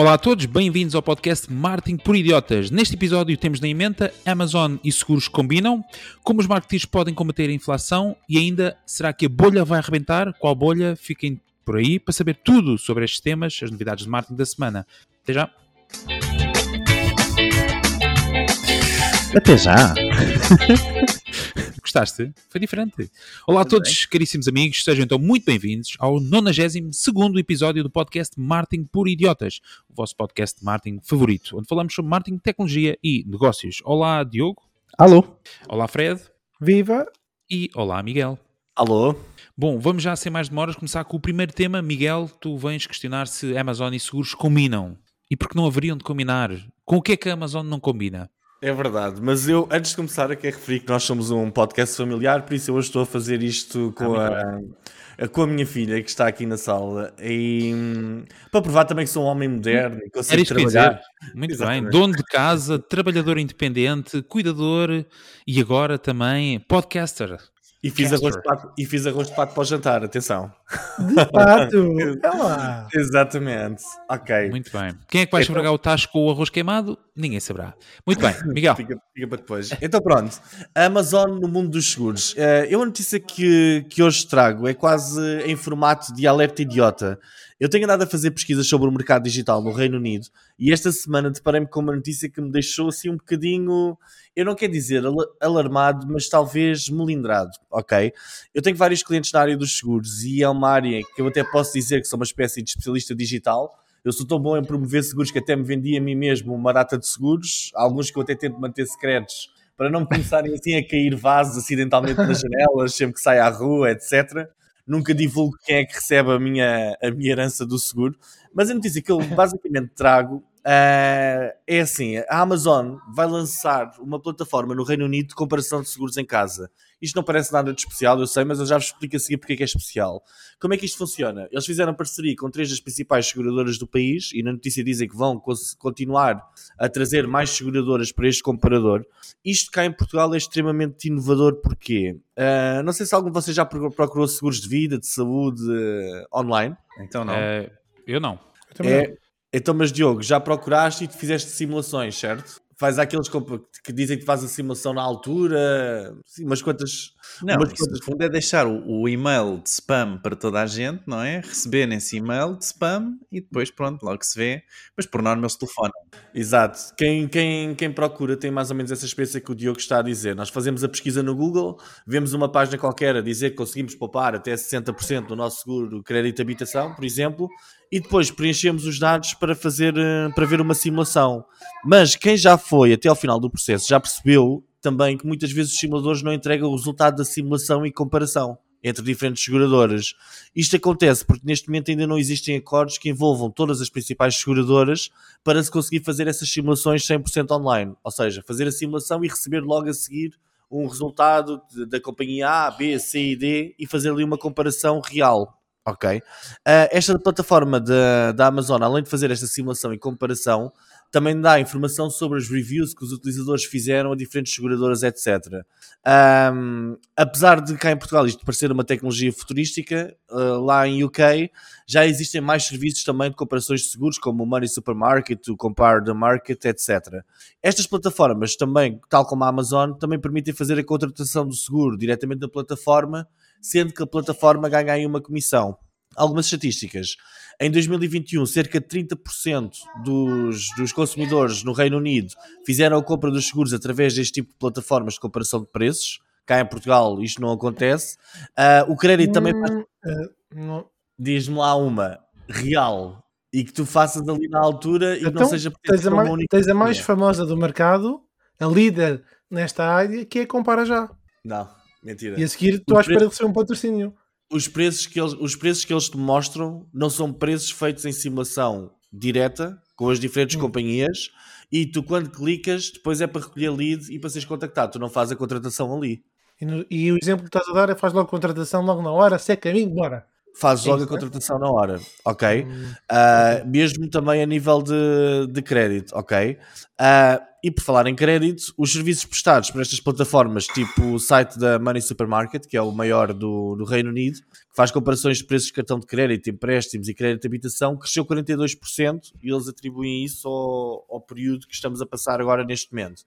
Olá a todos, bem-vindos ao podcast Marketing por Idiotas. Neste episódio temos na emenda Amazon e seguros combinam, como os marketeers podem combater a inflação e ainda será que a bolha vai arrebentar? Qual bolha? Fiquem por aí para saber tudo sobre estes temas, as novidades de marketing da semana. Até já! Até já! Gostaste? Foi diferente. Olá a todos, caríssimos amigos, sejam então muito bem-vindos ao 92 episódio do podcast Marketing por Idiotas, o vosso podcast de marketing favorito, onde falamos sobre marketing, tecnologia e negócios. Olá, Diogo. Alô. Olá, Fred. Viva! E olá, Miguel. Alô. Bom, vamos já sem mais demoras começar com o primeiro tema. Miguel, tu vens questionar se Amazon e seguros combinam. E por que não haveriam de combinar? Com o que é que a Amazon não combina? É verdade, mas eu, antes de começar, eu quero referir que nós somos um podcast familiar, por isso eu hoje estou a fazer isto com, ah, a, a, com a minha filha que está aqui na sala e para provar também que sou um homem moderno e consigo trabalhar. Muito Exatamente. bem, dono de casa, trabalhador independente, cuidador e agora também podcaster. E fiz, arroz de pato, e fiz arroz de pato para o jantar, atenção. De pato! é lá. Exatamente. Ok. Muito bem. Quem é que vai então... esfregar o tacho com o arroz queimado? Ninguém saberá. Muito bem, Miguel. fica, fica, para depois. Então pronto. A Amazon no mundo dos seguros. Uh, eu a notícia que, que hoje trago é quase em formato de alerta idiota. Eu tenho andado a fazer pesquisas sobre o mercado digital no Reino Unido e esta semana deparei-me com uma notícia que me deixou assim um bocadinho, eu não quero dizer alarmado, mas talvez melindrado, ok? Eu tenho vários clientes na área dos seguros e é uma área que eu até posso dizer que sou uma espécie de especialista digital. Eu sou tão bom em promover seguros que até me vendi a mim mesmo uma data de seguros, alguns que eu até tento manter secretos para não me começarem assim a cair vasos acidentalmente nas janelas, sempre que sai à rua, etc nunca divulgo quem é que recebe a minha, a minha herança do seguro, mas a notícia que eu basicamente trago Uh, é assim, a Amazon vai lançar uma plataforma no Reino Unido de comparação de seguros em casa. Isto não parece nada de especial, eu sei, mas eu já vos explico a seguir porque é que é especial. Como é que isto funciona? Eles fizeram parceria com três das principais seguradoras do país e na notícia dizem que vão continuar a trazer mais seguradoras para este comparador. Isto cá em Portugal é extremamente inovador porque uh, não sei se algum de vocês já procurou seguros de vida, de saúde uh, online. Então não. Uh, eu não. Eu é, não. Então, mas Diogo, já procuraste e fizeste simulações, certo? Faz aqueles que dizem que faz a simulação na altura, sim, umas quantas. Não, umas quantas... no fundo é deixar o, o, e-mail de spam para toda a gente, não é? Receber nesse e-mail de spam e depois, pronto, logo se vê. Mas por norma eles telefonam. Exato. Quem, quem, quem procura tem mais ou menos essa experiência que o Diogo está a dizer. Nós fazemos a pesquisa no Google, vemos uma página qualquer a dizer que conseguimos poupar até 60% do nosso seguro crédito de habitação, por exemplo, e depois preenchemos os dados para fazer eh, para ver uma simulação. Mas quem já foi até ao final do processo já percebeu também que muitas vezes os simuladores não entregam o resultado da simulação e comparação entre diferentes seguradoras. Isto acontece porque neste momento ainda não existem acordos que envolvam todas as principais seguradoras para se conseguir fazer essas simulações 100% online. Ou seja, fazer a simulação e receber logo a seguir um resultado da companhia A, B, C e D e fazer ali uma comparação real. Ok. Uh, esta plataforma da Amazon, além de fazer esta simulação e comparação, também dá informação sobre as reviews que os utilizadores fizeram a diferentes seguradoras, etc. Um, apesar de cá em Portugal isto parecer uma tecnologia futurística, uh, lá em UK já existem mais serviços também de comparações de seguros, como o Money Supermarket, o Compare the Market, etc. Estas plataformas também, tal como a Amazon, também permitem fazer a contratação do seguro diretamente da plataforma sendo que a plataforma ganha aí uma comissão. Algumas estatísticas. Em 2021, cerca de 30% dos, dos consumidores no Reino Unido fizeram a compra dos seguros através deste tipo de plataformas de comparação de preços. Cá em Portugal isto não acontece. Uh, o crédito também. Uh, Diz-me lá uma real e que tu faças ali na altura e então, não seja tens a, mais, tens a mais famosa do mercado, a líder nesta área, que é Compara Já. Não. Mentira. E a seguir estou à espera de receber um patrocínio. Os preços, que eles, os preços que eles te mostram não são preços feitos em simulação direta com as diferentes hum. companhias e tu quando clicas depois é para recolher lead e para seres contactado, tu não fazes a contratação ali. E, no, e o exemplo que estás a dar é faz logo contratação logo na hora, se é caminho, bora. Fazes logo a contratação na hora, ok? Ah, mesmo também a nível de, de crédito, ok? Ah, e por falar em crédito, os serviços prestados por estas plataformas, tipo o site da Money Supermarket, que é o maior do, do Reino Unido, que faz comparações de preços de cartão de crédito, empréstimos e crédito de habitação, cresceu 42% e eles atribuem isso ao, ao período que estamos a passar agora neste momento.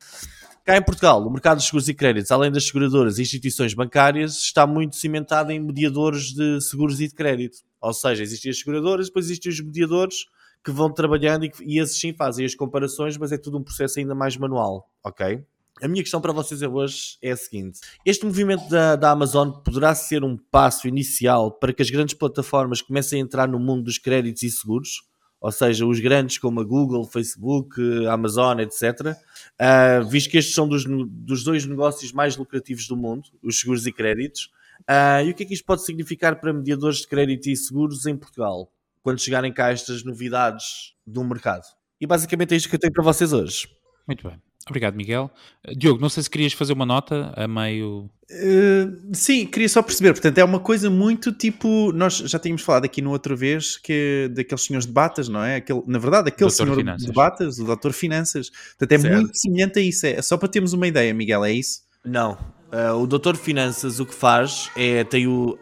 Cá em Portugal, o mercado de seguros e créditos, além das seguradoras e instituições bancárias, está muito cimentado em mediadores de seguros e de crédito. Ou seja, existem as seguradoras, depois existem os mediadores que vão trabalhando e, e esses sim fazem as comparações, mas é tudo um processo ainda mais manual, ok? A minha questão para vocês hoje é a seguinte: este movimento da, da Amazon poderá ser um passo inicial para que as grandes plataformas comecem a entrar no mundo dos créditos e seguros? Ou seja, os grandes como a Google, Facebook, Amazon, etc. Ah, visto que estes são dos, dos dois negócios mais lucrativos do mundo, os seguros e créditos. Ah, e o que é que isto pode significar para mediadores de crédito e seguros em Portugal, quando chegarem cá estas novidades do mercado? E basicamente é isto que eu tenho para vocês hoje. Muito bem. Obrigado, Miguel. Uh, Diogo, não sei se querias fazer uma nota a meio. Uh, sim, queria só perceber. Portanto, é uma coisa muito tipo. Nós já tínhamos falado aqui no outra vez que daqueles senhores de batas, não é? Aquele, na verdade, aquele Doutor senhor Finanças. de batas, o doutor Finanças. Portanto, é Certo. muito semelhante a isso. É só para termos uma ideia, Miguel, é isso? Não. Ah, o Doutor Finanças o que faz é, tem o,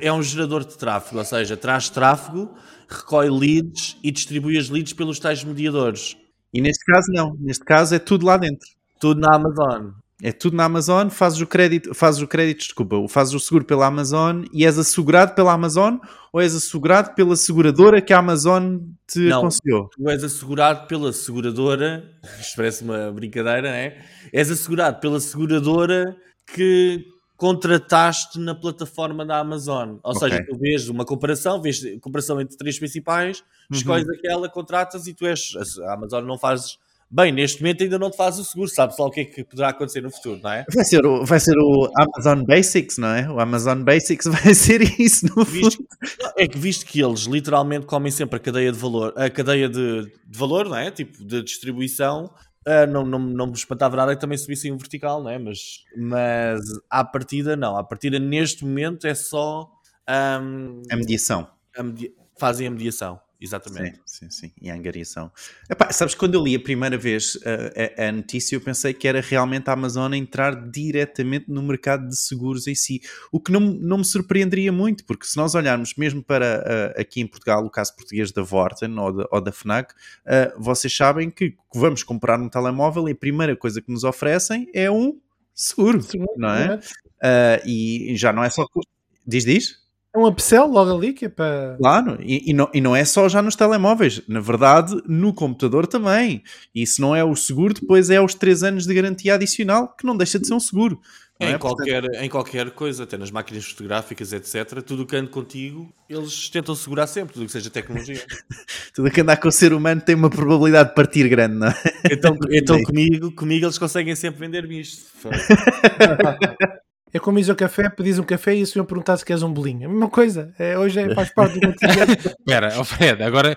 é um gerador de tráfego, ou seja, traz tráfego, recolhe leads e distribui as leads pelos tais mediadores. E neste caso, não. Neste caso, é tudo lá dentro. Tudo na Amazon. É tudo na Amazon, fazes o crédito, fazes o crédito, desculpa, fazes o seguro pela Amazon e és assegurado pela Amazon ou és assegurado pela seguradora que a Amazon te Não. aconselhou? Tu és assegurado pela seguradora, isto parece uma brincadeira, não é? És assegurado pela seguradora que contrataste na plataforma da Amazon. Ou Ok. seja, tu vês uma comparação, vês a comparação entre três principais, Uhum. escolhes aquela, contratas e tu és. A Amazon não faz. Bem, neste momento ainda não te faz o seguro, sabes lá o que é que poderá acontecer no futuro, não é? Vai ser, o, vai ser o Amazon Basics, não é? O Amazon Basics vai ser isso no Visto, fundo. é que visto que eles literalmente comem sempre a cadeia de valor, a cadeia de, de valor, não é? Tipo, de distribuição, ah, não, não, não me espantava nada que também subissem o vertical, não é? Mas, mas à partida, não. À partida, neste momento, é só ahm, A mediação. a fazem a mediação, exatamente. Sim, sim, sim. E a angariação. Epá, sabes, quando eu li a primeira vez uh, a, a notícia, eu pensei que era realmente a Amazon a entrar diretamente no mercado de seguros em si. O que não, não me surpreenderia muito, porque se nós olharmos mesmo para uh, aqui em Portugal, o caso português da Vorten ou da, ou da FNAC, uh, vocês sabem que vamos comprar um telemóvel e a primeira coisa que nos oferecem é um seguro, não é? Uh, e já não é só... Diz, diz? É um upsell logo ali que é para. Claro, e, e não, e não é só já nos telemóveis, na verdade, no computador também. E se não é o seguro, depois é os 3 anos de garantia adicional, que não deixa de ser um seguro. não Em, é? qualquer, em qualquer coisa, até nas máquinas fotográficas, etc., tudo o que ande contigo, eles tentam segurar sempre, tudo o que seja tecnologia. Tudo que andar com o ser humano tem uma probabilidade de partir grande, não é? Então, então comigo, comigo eles conseguem sempre vender-me isto. É como ir ao café, pedis um café e o senhor perguntar se queres um bolinho. A mesma coisa. É, hoje é, faz parte do. Espera, oh Fred, agora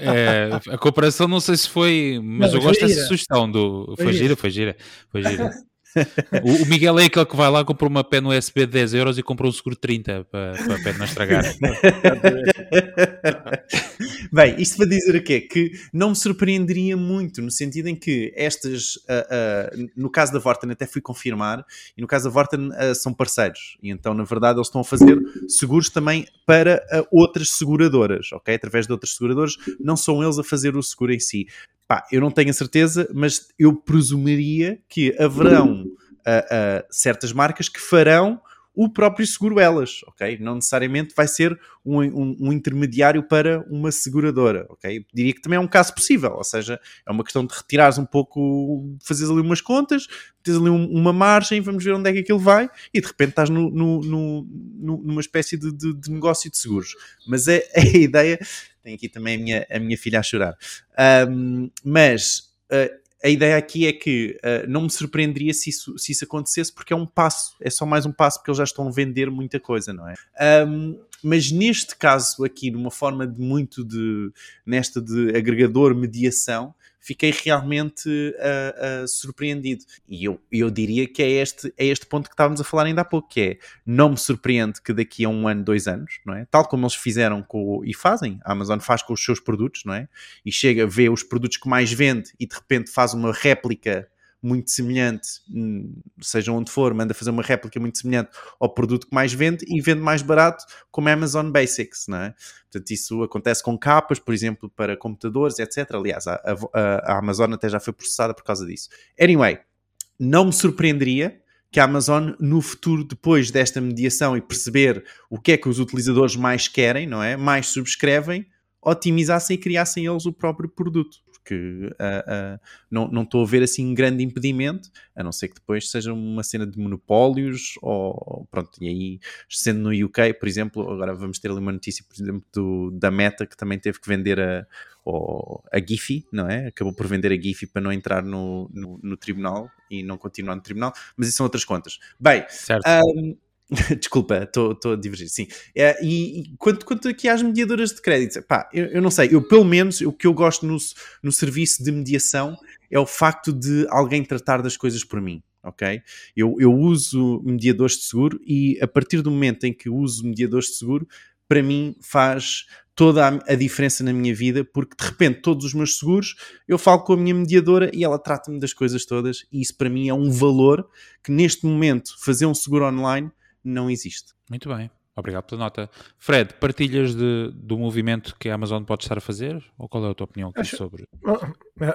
eh, a comparação não sei se foi, mas Não, eu gosto dessa sugestão do. Foi Foi gira, foi gira, foi gira. O, o Miguel é aquele que vai lá, compra uma pena USB de 10 euros e compra um seguro de 30 para, para a pena não estragar. Bem, isto para dizer o quê? Que não me surpreenderia muito, no sentido em que estas, ah, ah, no caso da Vorten até fui confirmar, e no caso da Vorten ah, são parceiros, e então na verdade eles estão a fazer seguros também para outras seguradoras, ok? Através de outras seguradoras, não são eles a fazer o seguro em si. Pá, eu não tenho a certeza, mas eu presumiria que haverão ah, ah, certas marcas que farão o próprio seguro elas, ok? Não necessariamente vai ser um, um- um intermediário para uma seguradora, ok? Diria que também é um caso possível, ou seja, é uma questão de retirares um pouco, fazeres ali umas contas, teres ali um- uma margem, vamos ver onde é que aquilo vai, e de repente estás no- no- no- numa espécie de, de- de negócio de seguros. Mas é, é a ideia, tem aqui também a minha, a minha filha a chorar, mas ah, a ideia aqui é que ah, não me surpreenderia se isso, se isso acontecesse, porque é um passo, é só mais um passo, porque eles já estão a vender muita coisa, não é? Ahm, mas neste caso aqui, de uma forma de muito de, nesta de agregador mediação, fiquei realmente uh, uh, surpreendido. E eu, eu diria que é este, é este ponto que estávamos a falar ainda há pouco, que é, não me surpreende que daqui a um ano, dois anos, não é? Tal como eles fizeram com, e fazem, a Amazon faz com os seus produtos, não é? E chega, vê os produtos que mais vende e de repente faz uma réplica muito semelhante, hum, seja onde for, manda fazer uma réplica muito semelhante ao produto que mais vende e vende mais barato, como a Amazon Basics, não é? Portanto, isso acontece com capas, por exemplo, para computadores, etc. Aliás, a, a, a Amazon até já foi processada por causa disso. Anyway, não me surpreenderia que a Amazon, no futuro, depois desta mediação e perceber o que é que os utilizadores mais querem, não é? Mais subscrevem, otimizassem e criassem eles o próprio produto porque uh, uh, não, não estou a ver assim um grande impedimento, a não ser que depois seja uma cena de monopólios, ou pronto, e aí, sendo no UK, por exemplo, agora vamos ter ali uma notícia, por exemplo, do, da Meta, que também teve que vender a, a Giphy, não é? Acabou por vender a Giphy para não entrar no, no, no tribunal e não continuar no tribunal, mas isso são outras contas. Bem, certo. Um, Desculpa, estou a divergir, sim. É, e, e quanto, quanto aqui às mediadoras de crédito, pá, eu, eu, não sei, eu pelo menos o que eu gosto no, no serviço de mediação é o facto de alguém tratar das coisas por mim, ok? Eu, eu uso mediadores de seguro e a partir do momento em que uso mediadores de seguro, para mim faz toda a, a, diferença na minha vida, porque de repente todos os meus seguros eu falo com a minha mediadora e ela trata-me das coisas todas, e isso para mim é um valor que neste momento fazer um seguro online não existe. Muito bem. Obrigado pela nota. Fred, partilhas de, do movimento que a Amazon pode estar a fazer? Ou qual é a tua opinião acho, sobre?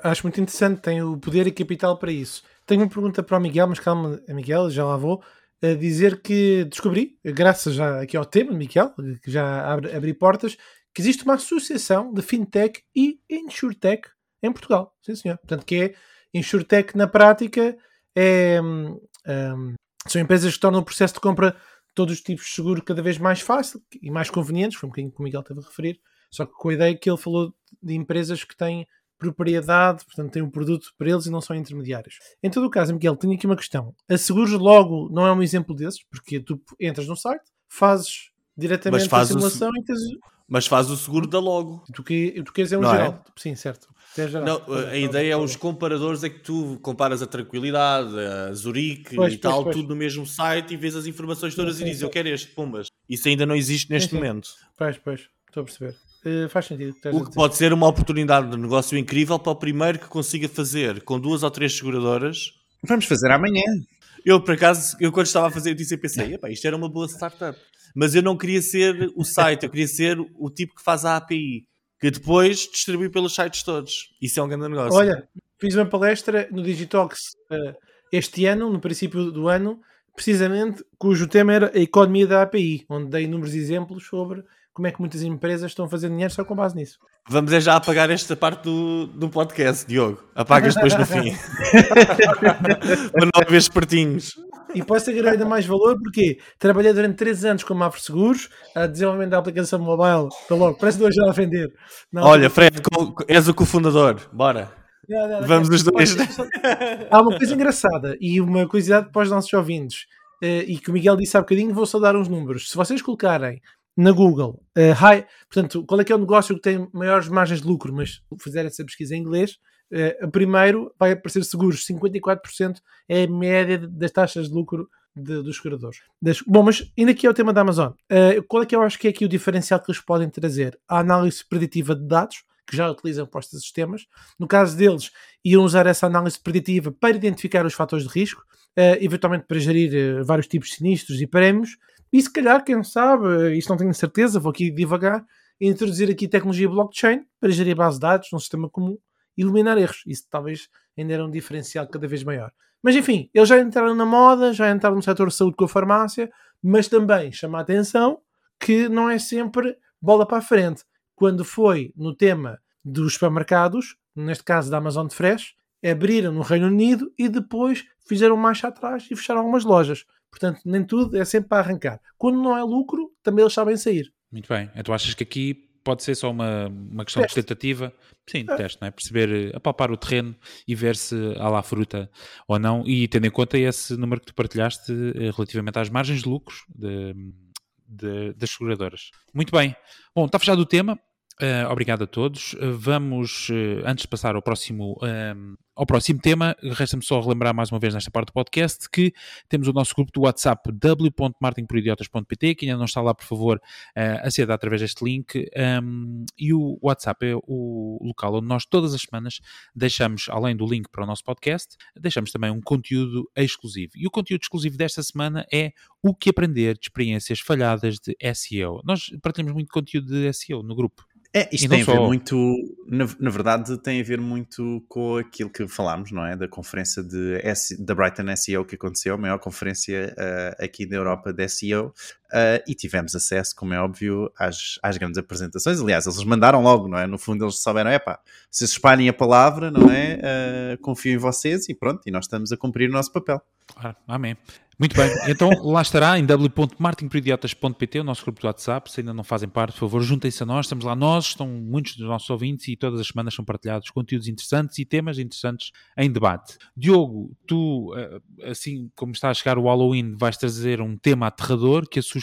Acho muito interessante, tem o poder e capital para isso. Tenho uma pergunta para o Miguel, mas calma, Miguel, já lá vou. A dizer que descobri, graças já aqui ao tema, Miguel, que já abre, abri portas, que existe uma associação de fintech e insurtech em Portugal. Sim, senhor. Portanto, que é insurtech na prática, é, um, hum, são empresas que tornam o processo de compra de todos os tipos de seguro cada vez mais fácil e mais convenientes, foi um bocadinho que o Miguel esteve a referir, só que com a ideia que ele falou de empresas que têm propriedade, portanto têm um produto para eles e não são intermediários. Em todo o caso, Miguel, tenho aqui uma questão. A Seguros logo não é um exemplo desses, porque tu entras no site, fazes diretamente faz a simulação o... e tens... Mas faz o seguro da logo. Tu, que, tu queres é um não é? geral. É? Sim, certo. Não, a ideia é os comparadores, é que tu comparas a Tranquilidade, a Zurique pois, e tal, pois, tudo no mesmo site e vês as informações todas sim, e dizes eu quero este, pumbas. Isso ainda não existe neste sim, momento. Pois, pois, estou a perceber. Uh, faz sentido. Que o que pode ser uma oportunidade de negócio incrível para o primeiro que consiga fazer com duas ou três seguradoras. Vamos fazer amanhã. Eu, por acaso, eu quando estava a fazer eu pensei, isto era uma boa startup. Mas eu não queria ser o site, eu queria ser o tipo que faz a API que depois distribui pelos sites todos. Isso é um grande negócio. Olha, fiz uma palestra no Digitox uh, este ano, no princípio do ano, precisamente cujo tema era a economia da API, onde dei inúmeros exemplos sobre como é que muitas empresas estão fazer dinheiro só com base nisso. Vamos é já apagar esta parte do, do podcast, Diogo. Apagas depois no fim. Para não haver espertinhos. E posso agregar ainda mais valor porque trabalhei durante 3 anos com a Mafre Seguros, a desenvolvimento da aplicação mobile. Estou logo, parece dois já a vender. Não, Olha, Fred, és o cofundador. Bora. Não, não, Vamos os dois. Há uma coisa engraçada e uma curiosidade para os nossos ouvintes. Uh, e que o Miguel disse há bocadinho, vou só dar uns números. Se vocês colocarem na Google, uh, high, portanto, qual é que é o negócio que tem maiores margens de lucro, mas fizer essa pesquisa em inglês, uh, primeiro vai aparecer seguros, 54% é a média das taxas de lucro de, dos seguradores. Bom, mas ainda aqui é o tema da Amazon. Uh, qual é que eu acho que é aqui o diferencial que eles podem trazer? A análise preditiva de dados, que já utilizam para estes sistemas. No caso deles, iam usar essa análise preditiva para identificar os fatores de risco, uh, eventualmente para gerir uh, vários tipos de sinistros e prémios, e se calhar, quem sabe, isto não tenho certeza, vou aqui devagar, introduzir aqui tecnologia blockchain para gerir base de dados num sistema comum e eliminar erros. Isso talvez ainda era um diferencial cada vez maior. Mas enfim, eles já entraram na moda, já entraram no setor de saúde com a farmácia, mas também chama a atenção que não é sempre bola para a frente. Quando foi no tema dos supermercados, neste caso da Amazon Fresh, abriram no Reino Unido e depois fizeram marcha atrás e fecharam algumas lojas. Portanto, nem tudo é sempre para arrancar. Quando não é lucro, também eles sabem sair. Muito bem. Então achas que aqui pode ser só uma, uma questão teste. de tentativa? Sim, é. teste, não é? Perceber, apalpar o terreno e ver se há lá fruta ou não. E tendo em conta esse número que tu partilhaste eh, relativamente às margens de lucros de, de, das seguradoras. Muito bem. Bom, está fechado o tema. Uh, obrigado a todos. Uh, vamos, uh, antes de passar ao próximo, ao próximo tema, resta-me só relembrar mais uma vez nesta parte do podcast que temos o nosso grupo do WhatsApp w.martinporidiotas.pt que ainda não está lá, por favor, aceda através deste link um, e o WhatsApp é o local onde nós todas as semanas deixamos, além do link para o nosso podcast, deixamos também um conteúdo exclusivo. E o conteúdo exclusivo desta semana é o que aprender de experiências falhadas de SEO. Nós partilhamos muito conteúdo de SEO no grupo. É, isto tem a ver muito, na, na, verdade, tem a ver muito com aquilo que falámos, não é? Da conferência de S, da Brighton SEO que aconteceu, a maior conferência uh, aqui da Europa de SEO, uh, e tivemos acesso, como é óbvio, às, às grandes apresentações. Aliás, eles mandaram logo, não é? No fundo, eles souberam, é pá, se espalhem a palavra, não é? Uh, confio em vocês e pronto, e nós estamos a cumprir o nosso papel. Amém. Muito bem, então lá estará em w.martinperidiotas.pt o nosso grupo do WhatsApp. Se ainda não fazem parte, por favor, juntem-se a nós. Estamos lá nós, estão muitos dos nossos ouvintes e todas as semanas são partilhados conteúdos interessantes e temas interessantes em debate. Diogo, tu, eh, assim como está a chegar o Halloween, vais trazer um tema aterrador que assusta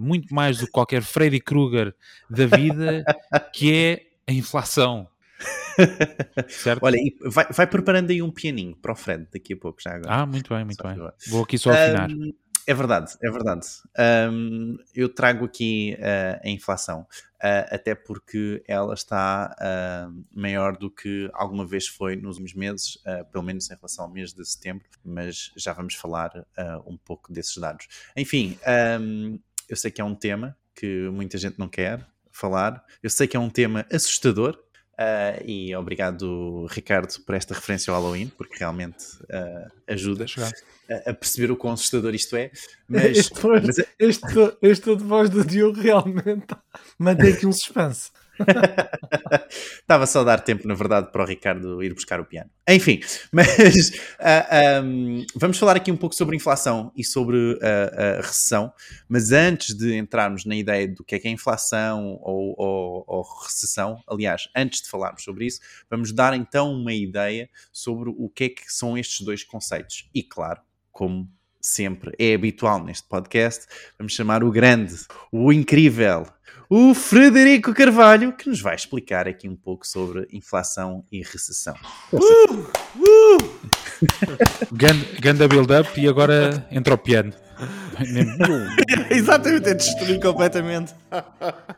muito mais do que qualquer Freddy Krueger da vida, que é a inflação. certo? Olha, vai, vai, preparando aí um pianinho para o Fred daqui a pouco já agora. Ah, muito bem, muito só bem. Vou aqui só afinar. Um, é verdade, é verdade. Um, eu trago aqui uh, a inflação, uh, até porque ela está uh, maior do que alguma vez foi nos últimos meses, pelo menos em relação ao mês de setembro, mas já vamos falar um pouco desses dados. Enfim, um, eu sei que é um tema que muita gente não quer falar, eu sei que é um tema assustador, Uh, e obrigado, Ricardo, por esta referência ao Halloween, porque realmente uh, ajuda a, a, perceber o quão assustador isto é. Mas, este, mas... este, este de voz do Diogo realmente mantém aqui um suspense. Estava só a dar tempo, na verdade, para o Ricardo ir buscar o piano. Enfim, mas uh, ah, um, vamos falar aqui um pouco sobre inflação e sobre uh, recessão. Mas antes de entrarmos na ideia do que é que é inflação ou, ou, ou recessão, aliás, antes de falarmos sobre isso, vamos dar então uma ideia sobre o que é que são estes dois conceitos. E claro, como sempre é habitual neste podcast, vamos chamar o grande, o incrível, o Frederico Carvalho, que nos vai explicar aqui um pouco sobre inflação e recessão. Uh, uh. Ganda build-up e agora entra o piano. Exatamente, é destruir completamente.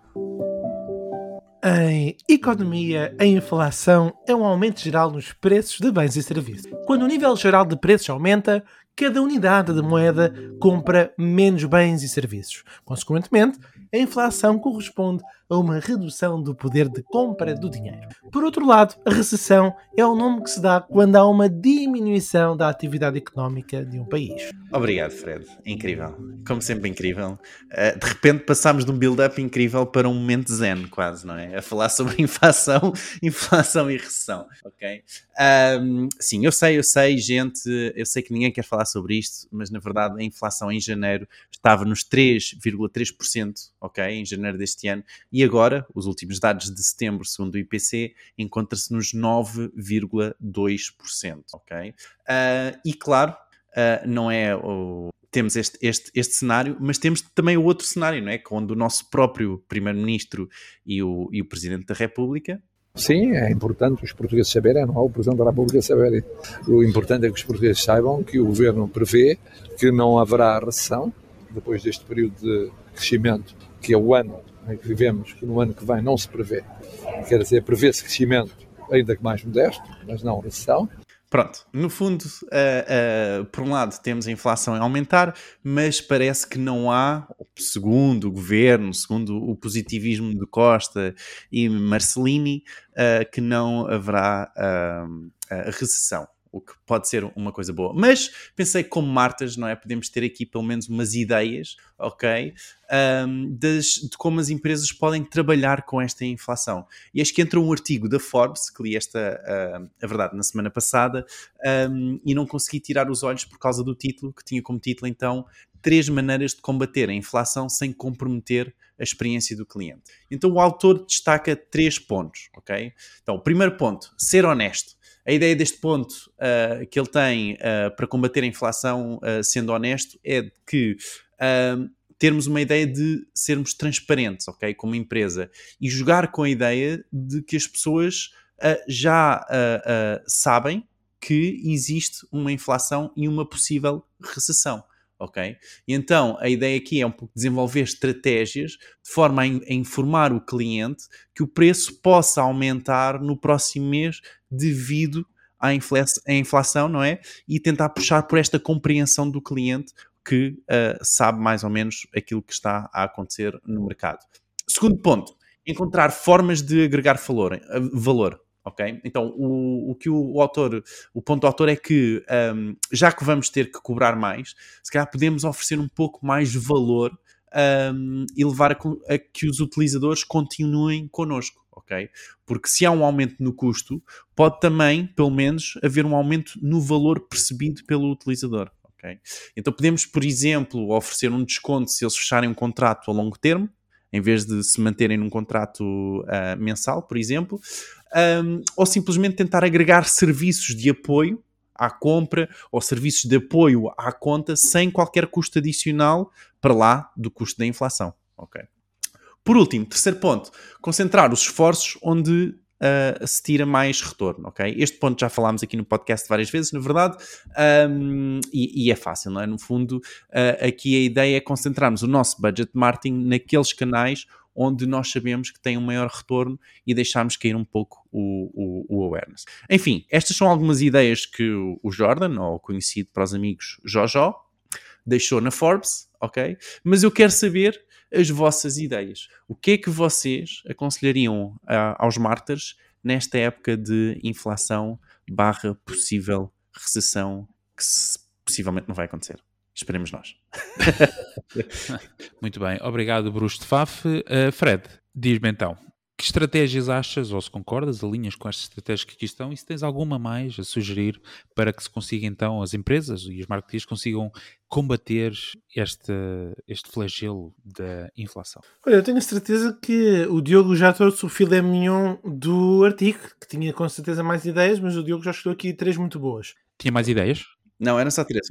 Em economia, a inflação é um aumento geral nos preços de bens e serviços. Quando o nível geral de preços aumenta, cada unidade de moeda compra menos bens e serviços. Consequentemente, a inflação corresponde a uma redução do poder de compra do dinheiro. Por outro lado, a recessão é o nome que se dá quando há uma diminuição da atividade económica de um país. Obrigado, Fred. Incrível. Como sempre, incrível. Uh, de repente passámos de um build-up incrível para um momento zen, quase, não é? A falar sobre inflação, inflação e recessão, ok? Um, sim, eu sei, eu sei, gente, eu sei que ninguém quer falar sobre isto, mas na verdade a inflação em janeiro estava nos 3,3%, ok? Em janeiro deste ano, e agora, os últimos dados de setembro, segundo o IPC, encontra-se nos 9,2%, ok? Uh, e claro, uh, não é o, temos este, este, este cenário, mas temos também o outro cenário, não é? Onde o nosso próprio Primeiro-Ministro e o, e o Presidente da República Sim, é importante os portugueses saberem, não é o Presidente da República saber. O importante é que os portugueses saibam que o Governo prevê que não haverá recessão depois deste período de crescimento, que é o ano em que vivemos, que no ano que vem não se prevê. Quer dizer, prevê-se crescimento, ainda que mais modesto, mas não recessão. Pronto, no fundo, uh, uh, por um lado temos a inflação a aumentar, mas parece que não há, segundo o governo, segundo o positivismo de Costa e Marcelini, uh, que não haverá recessão o que pode ser uma coisa boa. Mas pensei como Martas, não é? Podemos ter aqui pelo menos umas ideias, ok? Um, das, de como as empresas podem trabalhar com esta inflação. E acho que entra um artigo da Forbes, que li esta, uh, a verdade, na semana passada, um, e não consegui tirar os olhos por causa do título, que tinha como título então três maneiras de combater a inflação sem comprometer a experiência do cliente. Então o autor destaca três pontos, ok? Então, o primeiro ponto, ser honesto a ideia deste ponto uh, que ele tem uh, para combater a inflação, uh, sendo honesto, é que termos uma ideia de sermos transparentes, ok? Como empresa. E jogar com a ideia de que as pessoas já sabem que existe uma inflação e uma possível recessão. Ok? E então a ideia aqui é um pouco desenvolver estratégias de forma a, in a informar o cliente que o preço possa aumentar no próximo mês devido à inflação, não é? E tentar puxar por esta compreensão do cliente que uh, sabe mais ou menos aquilo que está a acontecer no mercado. Segundo ponto, encontrar formas de agregar valor. valor ok? Então, o, o que o, o, autor, o ponto do autor é que, um, já que vamos ter que cobrar mais, se calhar podemos oferecer um pouco mais valor um, e levar a, a, que os utilizadores continuem connosco, ok? Porque se há um aumento no custo, pode também, pelo menos, haver um aumento no valor percebido pelo utilizador. ok? Então podemos, por exemplo, oferecer um desconto se eles fecharem um contrato a longo termo, em vez de se manterem num contrato uh, mensal, por exemplo, um, ou simplesmente tentar agregar serviços de apoio à compra ou serviços de apoio à conta sem qualquer custo adicional para lá do custo da inflação. Okay? Por último, terceiro ponto, concentrar os esforços onde uh, se tira mais retorno, ok? Este ponto já falámos aqui no podcast várias vezes, na verdade, um, e, e, é fácil, não é? No fundo, uh, aqui a ideia é concentrarmos o nosso budget marketing naqueles canais onde nós sabemos que tem um maior retorno e deixarmos cair um pouco o, o, o awareness. Enfim, estas são algumas ideias que o Jordan, ou conhecido para os amigos Jojo, deixou na Forbes, ok? Mas eu quero saber as vossas ideias. O que é que vocês aconselhariam uh, aos martyrs nesta época de inflação barra possível recessão que se, possivelmente não vai acontecer? Esperemos nós. Muito bem, obrigado Bruce de Faf. Uh, Fred, diz-me então, que estratégias achas, ou se concordas, alinhas com estas estratégias que aqui estão e se tens alguma mais a sugerir para que se consiga então as empresas e os marketeers consigam combater este, este flagelo da inflação? Olha, eu tenho a certeza que o Diogo já trouxe o filé mignon do artigo, que tinha com certeza mais ideias, mas o Diogo já escolheu aqui três muito boas. Tinha mais ideias? Não, eram só três.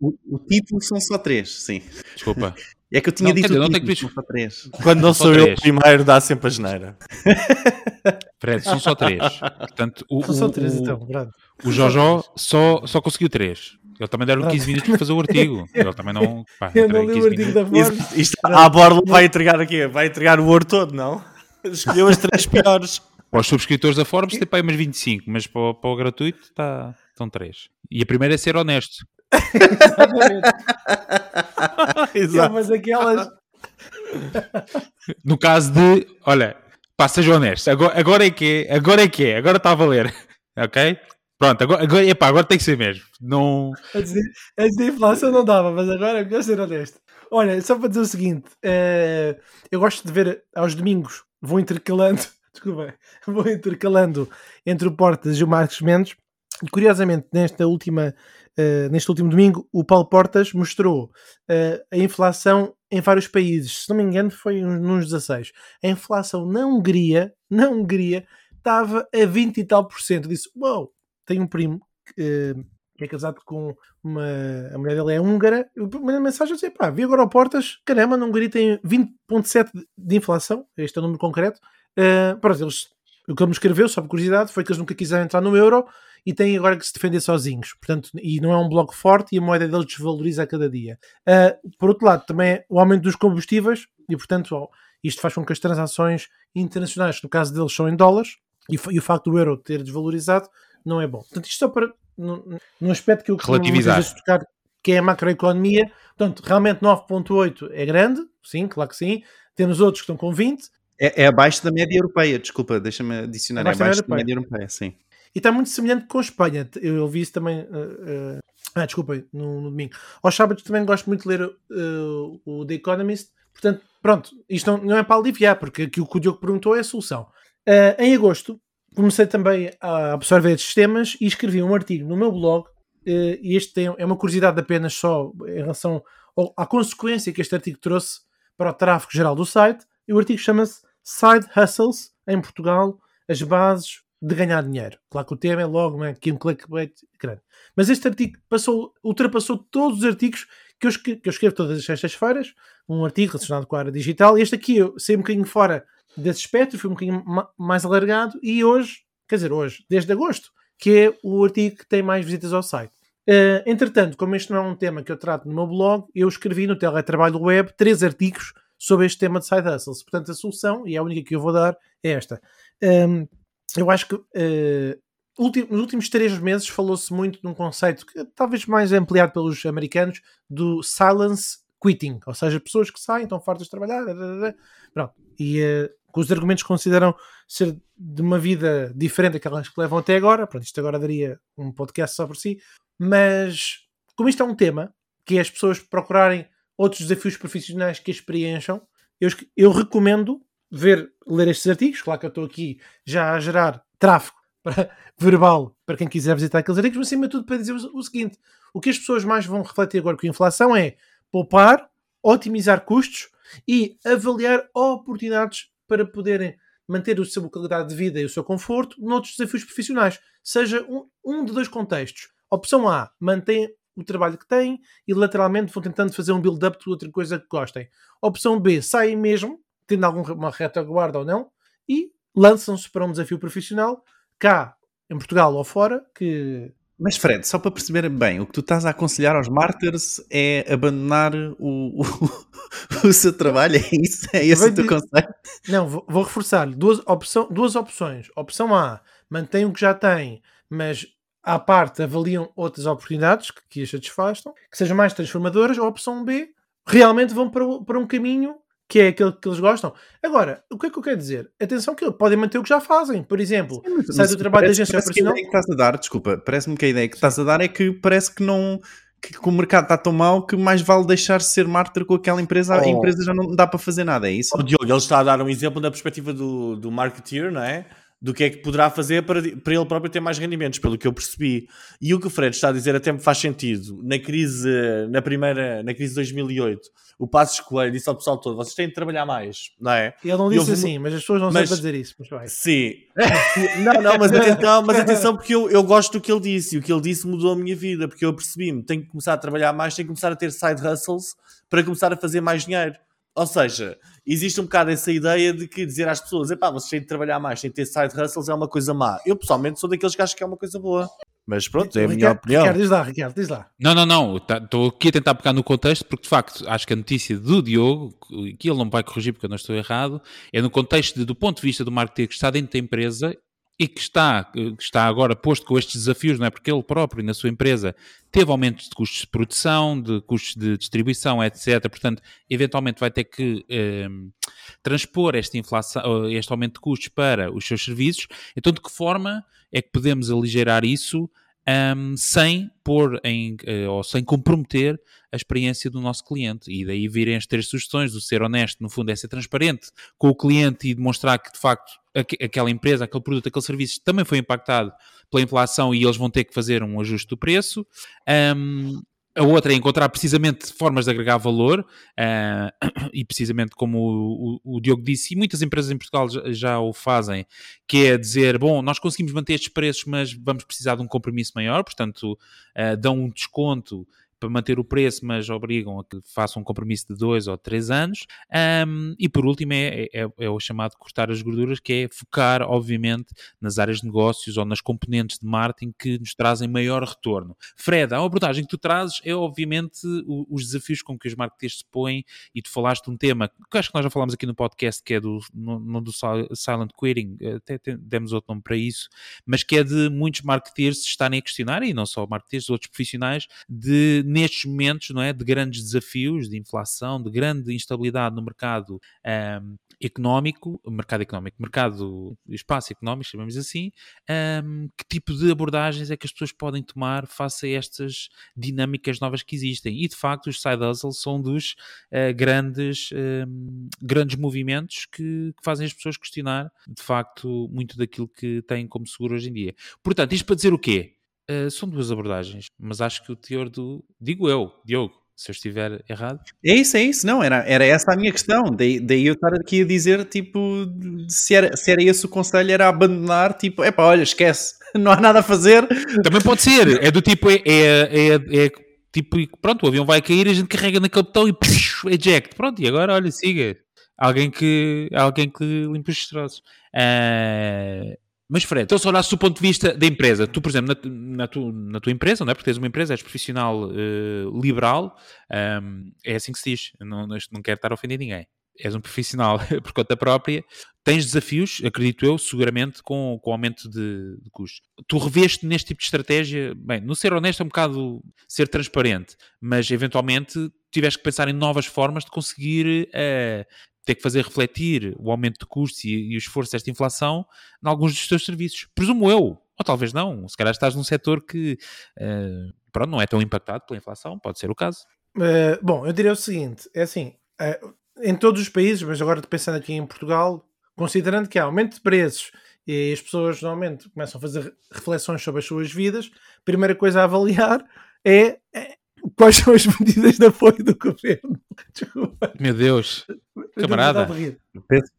O, o, título são só três, sim. Desculpa. É que eu tinha não, dito dizer, não título, são só três. Quando não sou eu o primeiro, dá sempre a geneira. Fred, são só três. Portanto, o, são só três, então, verdade. O Jojo só, só conseguiu três. Ele também deram 15 minutos para fazer o artigo. Ele também não. Pá, eu não li o artigo da Forbes. Isto, isto, a borla vai entregar aqui, vai entregar o ouro todo, não? Escolheu as três piores. Para os subscritores da Forbes tem para aí umas 25, mas para, para o gratuito está, estão três. E a primeira é ser honesto. Exatamente. Exato. Mas aquelas. No caso de, olha, pá, seja honesto, agora, agora é que é, agora é que é, agora está a valer, ok? Pronto, agora, agora, epá, agora tem que ser mesmo. Não... Antes, de, antes da inflação não dava, mas agora é melhor ser honesto. Olha, só para dizer o seguinte: uh, eu gosto de ver aos domingos, vou intercalando, desculpa, vou intercalando entre o Portas e o Marcos Mendes. E curiosamente, nesta última uh, neste último domingo, o Paulo Portas mostrou uh, a inflação em vários países. Se não me engano, foi nos 16. A inflação na Hungria, na Hungria, estava a 20 e tal por cento. Disse: Uau, wow, tenho um primo que, uh, que é casado com uma. A mulher dele é húngara. A primeira mensagem é dizer: pá, vi agora o Portas, caramba, na Hungria tem 20,7 de inflação. Este é o número concreto. Uh, pronto, eles o que ele me escreveu, só por curiosidade, foi que eles nunca quiseram entrar no euro e têm agora que se defender sozinhos. Portanto, e não é um bloco forte e a moeda deles desvaloriza a cada dia. Uh, por outro lado, também é o aumento dos combustíveis e, portanto, oh, isto faz com que as transações internacionais, no caso deles, são em dólares e, e o facto do euro ter desvalorizado não é bom. Portanto, isto só para. No, aspecto que eu relativizar tocar, que é a macroeconomia. Portanto, realmente 9,8 é grande, sim, claro que sim. Temos outros que estão com 20. É, é abaixo da média europeia, desculpa, deixa-me adicionar. É abaixo, é abaixo da, média europeia, sim. E está muito semelhante com a Espanha. Eu ouvi isso também. Uh, uh, ah, desculpa, no, no, domingo. Aos sábados também gosto muito de ler uh, o The Economist. Portanto, pronto, isto não, não, é para aliviar, porque aqui o que o Diogo perguntou é a solução. em agosto, comecei também a absorver estes temas e escrevi um artigo no meu blog. e este tem, é uma curiosidade apenas só em relação ao, à consequência que este artigo trouxe para o tráfego geral do site. E o artigo chama-se Side Hustles em Portugal, as bases de ganhar dinheiro. Claro que o tema é logo né, aqui um clickbait grande. Mas este artigo passou, ultrapassou todos os artigos que eu, escrevo, que eu escrevo todas as sextas-feiras, um artigo relacionado com a área digital, este aqui eu saí um bocadinho fora desse espectro, fui um bocadinho ma mais alargado, e hoje, quer dizer, hoje, desde agosto, que é o artigo que tem mais visitas ao site. Uh, entretanto, como este não é um tema que eu trato no meu blog, eu escrevi no Teletrabalho Web três artigos sobre este tema de side hustles. Portanto, a solução, e a única que eu vou dar, é esta. Um, eu acho que uh, nos últimos três meses falou-se muito de um conceito que talvez mais ampliado pelos americanos do silence quitting, ou seja, pessoas que saem, estão fartas de trabalhar, pronto, e uh, os argumentos consideram ser de uma vida diferente daquelas que levam até agora, pronto, isto agora daria um podcast só por si, mas como isto é um tema que é as pessoas procurarem outros desafios profissionais que as preencham, eu, eu recomendo ver, ler estes artigos, claro que eu estou aqui já a gerar tráfego para, verbal para quem quiser visitar aqueles artigos, mas acima de tudo para dizer o, seguinte: o que as pessoas mais vão refletir agora com a inflação é poupar, otimizar custos e avaliar oportunidades para poderem manter a sua qualidade de vida e o seu conforto noutros desafios profissionais, seja um, um de dois contextos. Opção A, mantém o trabalho que têm e lateralmente vão tentando fazer um build-up de outra coisa que gostem. Opção B, saem mesmo, tendo alguma retaguarda ou não, e lançam-se para um desafio profissional, cá em Portugal ou fora, que mas Fred, só para perceber bem, o que tu estás a aconselhar aos martyrs é abandonar o, o, o seu trabalho, é isso? É esse o teu conselho? Não, vou, vou reforçar duas, opção, duas opções. Opção A, mantém o que já tem, mas à parte avaliam outras oportunidades que, que as satisfaçam, que sejam mais transformadoras. Ou opção B, realmente vão para, para um caminho que é aquele que eles gostam. Agora, o que é que eu quero dizer? Atenção que podem manter o que já fazem. Por exemplo, Sim, mas, sai do trabalho parece, da agência operacional... Que a ideia que estás a dar, desculpa, parece-me que a ideia que estás a dar é que parece que não... Que, que o mercado está tão mau que mais vale deixar de ser mártir com aquela empresa, oh. a empresa já não dá para fazer nada, é isso? O Diogo, ele está a dar um exemplo da perspectiva do, do marketeer, não é? Do que é que poderá fazer para, para ele próprio ter mais rendimentos, pelo que eu percebi. E o que o Fred está a dizer até me faz sentido. Na crise, na primeira, na crise de 2008, o Passos Coelho disse ao pessoal todo, vocês têm de trabalhar mais, não é? Ele não disse assim, mas as pessoas não sabem dizer isso. Mas. Sim. não, não, mas atenção, mas atenção porque eu, eu gosto do que ele disse, e o que ele disse mudou a minha vida, porque eu percebi-me, tenho que começar a trabalhar mais, tenho que começar a ter side hustles para começar a fazer mais dinheiro. Ou seja, existe um bocado essa ideia de que dizer às pessoas, epá, vocês têm de trabalhar mais, têm de ter side hustles é uma coisa má. Eu pessoalmente sou daqueles que acham que é uma coisa boa. Mas pronto, é a minha Ricardo, opinião. Ricardo, diz lá, Ricardo, diz lá. Não, não, não. Estou tá, aqui a tentar pegar no contexto, porque de facto acho que a notícia do Diogo, que ele não vai corrigir porque eu não estou errado, é no contexto de, do ponto de vista do marketing que está dentro da empresa e que está, que está agora posto com estes desafios, não é? Porque ele próprio, na sua empresa, teve aumentos de custos de produção, de custos de distribuição, etc. Portanto, eventualmente vai ter que eh, transpor esta inflação, este aumento de custos para os seus serviços. Então, de que forma é que podemos aligerar isso um, sem pôr em, uh, ou sem comprometer a experiência do nosso cliente. E daí virem as três sugestões: o ser honesto, no fundo, é ser transparente com o cliente e demonstrar que de facto aqu aquela empresa, aquele produto, aquele serviço também foi impactado pela inflação e eles vão ter que fazer um ajuste do preço. Um, a outra é encontrar precisamente formas de agregar valor, uh, e precisamente como o, o, o, Diogo disse, e muitas empresas em Portugal já, o fazem, que é dizer, bom, nós conseguimos manter estes preços, mas vamos precisar de um compromisso maior, portanto, uh, dão um desconto para manter o preço, mas obrigam a que façam um compromisso de dois ou três anos. Um, e por último é, é, é, o chamado cortar as gorduras, que é focar, obviamente, nas áreas de negócios ou nas componentes de marketing que nos trazem maior retorno. Fred, a abordagem que tu trazes é, obviamente, o, os desafios com que os marketeers se põem e tu falaste de um tema que acho que nós já falámos aqui no podcast, que é do, no, no do Silent Quitting, até demos outro nome para isso, mas que é de muitos marketeers se estarem a questionar, e não só marketeers, outros profissionais, de nestes momentos não é, de grandes desafios, de inflação, de grande instabilidade no mercado um, económico, mercado económico, mercado, espaço económico, chamamos assim, um, que tipo de abordagens é que as pessoas podem tomar face a estas dinâmicas novas que existem? E de facto, os side hustles são dos uh, grandes, um, grandes movimentos que, que, fazem as pessoas questionar de facto muito daquilo que têm como seguro hoje em dia. Portanto, isto para dizer o quê? Uh, são duas abordagens, mas acho que o teor do. Digo eu, Diogo, se eu estiver errado. É isso, é isso, não, era, era essa a minha questão. Daí, daí eu estar aqui a dizer, tipo, se era, se era esse o conselho, era abandonar, tipo, é olha, esquece, não há nada a fazer. Também pode ser, é do tipo, é, é, é, é tipo, e pronto, o avião vai cair, a gente carrega naquele botão e psh, eject. Pronto, e agora, olha, siga. Alguém que, alguém que limpa os destroços. Uh, mas Fred, então se olhasses do ponto de vista da empresa, tu, por exemplo, na, na, tu, na tua empresa, não é? Porque tens uma empresa, és profissional uh, liberal, um, é assim que se diz, não, não quero estar a ofender ninguém. És um profissional por conta própria, tens desafios, acredito eu, seguramente, com, com o aumento de, de custos. Tu reveste neste tipo de estratégia, bem, no ser honesto é um bocado ser transparente, mas eventualmente tiveste que pensar em novas formas de conseguir uh, ter que fazer refletir o aumento de custos e, e o esforço desta inflação em alguns dos teus serviços. Presumo eu, ou talvez não. Se calhar estás num setor que uh, pronto, não é tão impactado pela inflação, pode ser o caso. Uh, bom, eu diria o seguinte: é assim, uh, em todos os países, mas agora pensando aqui em Portugal, considerando que há aumento de preços e as pessoas normalmente começam a fazer reflexões sobre as suas vidas, a primeira coisa a avaliar é, é quais são as medidas de apoio do governo. Desculpa. Meu Deus, camarada.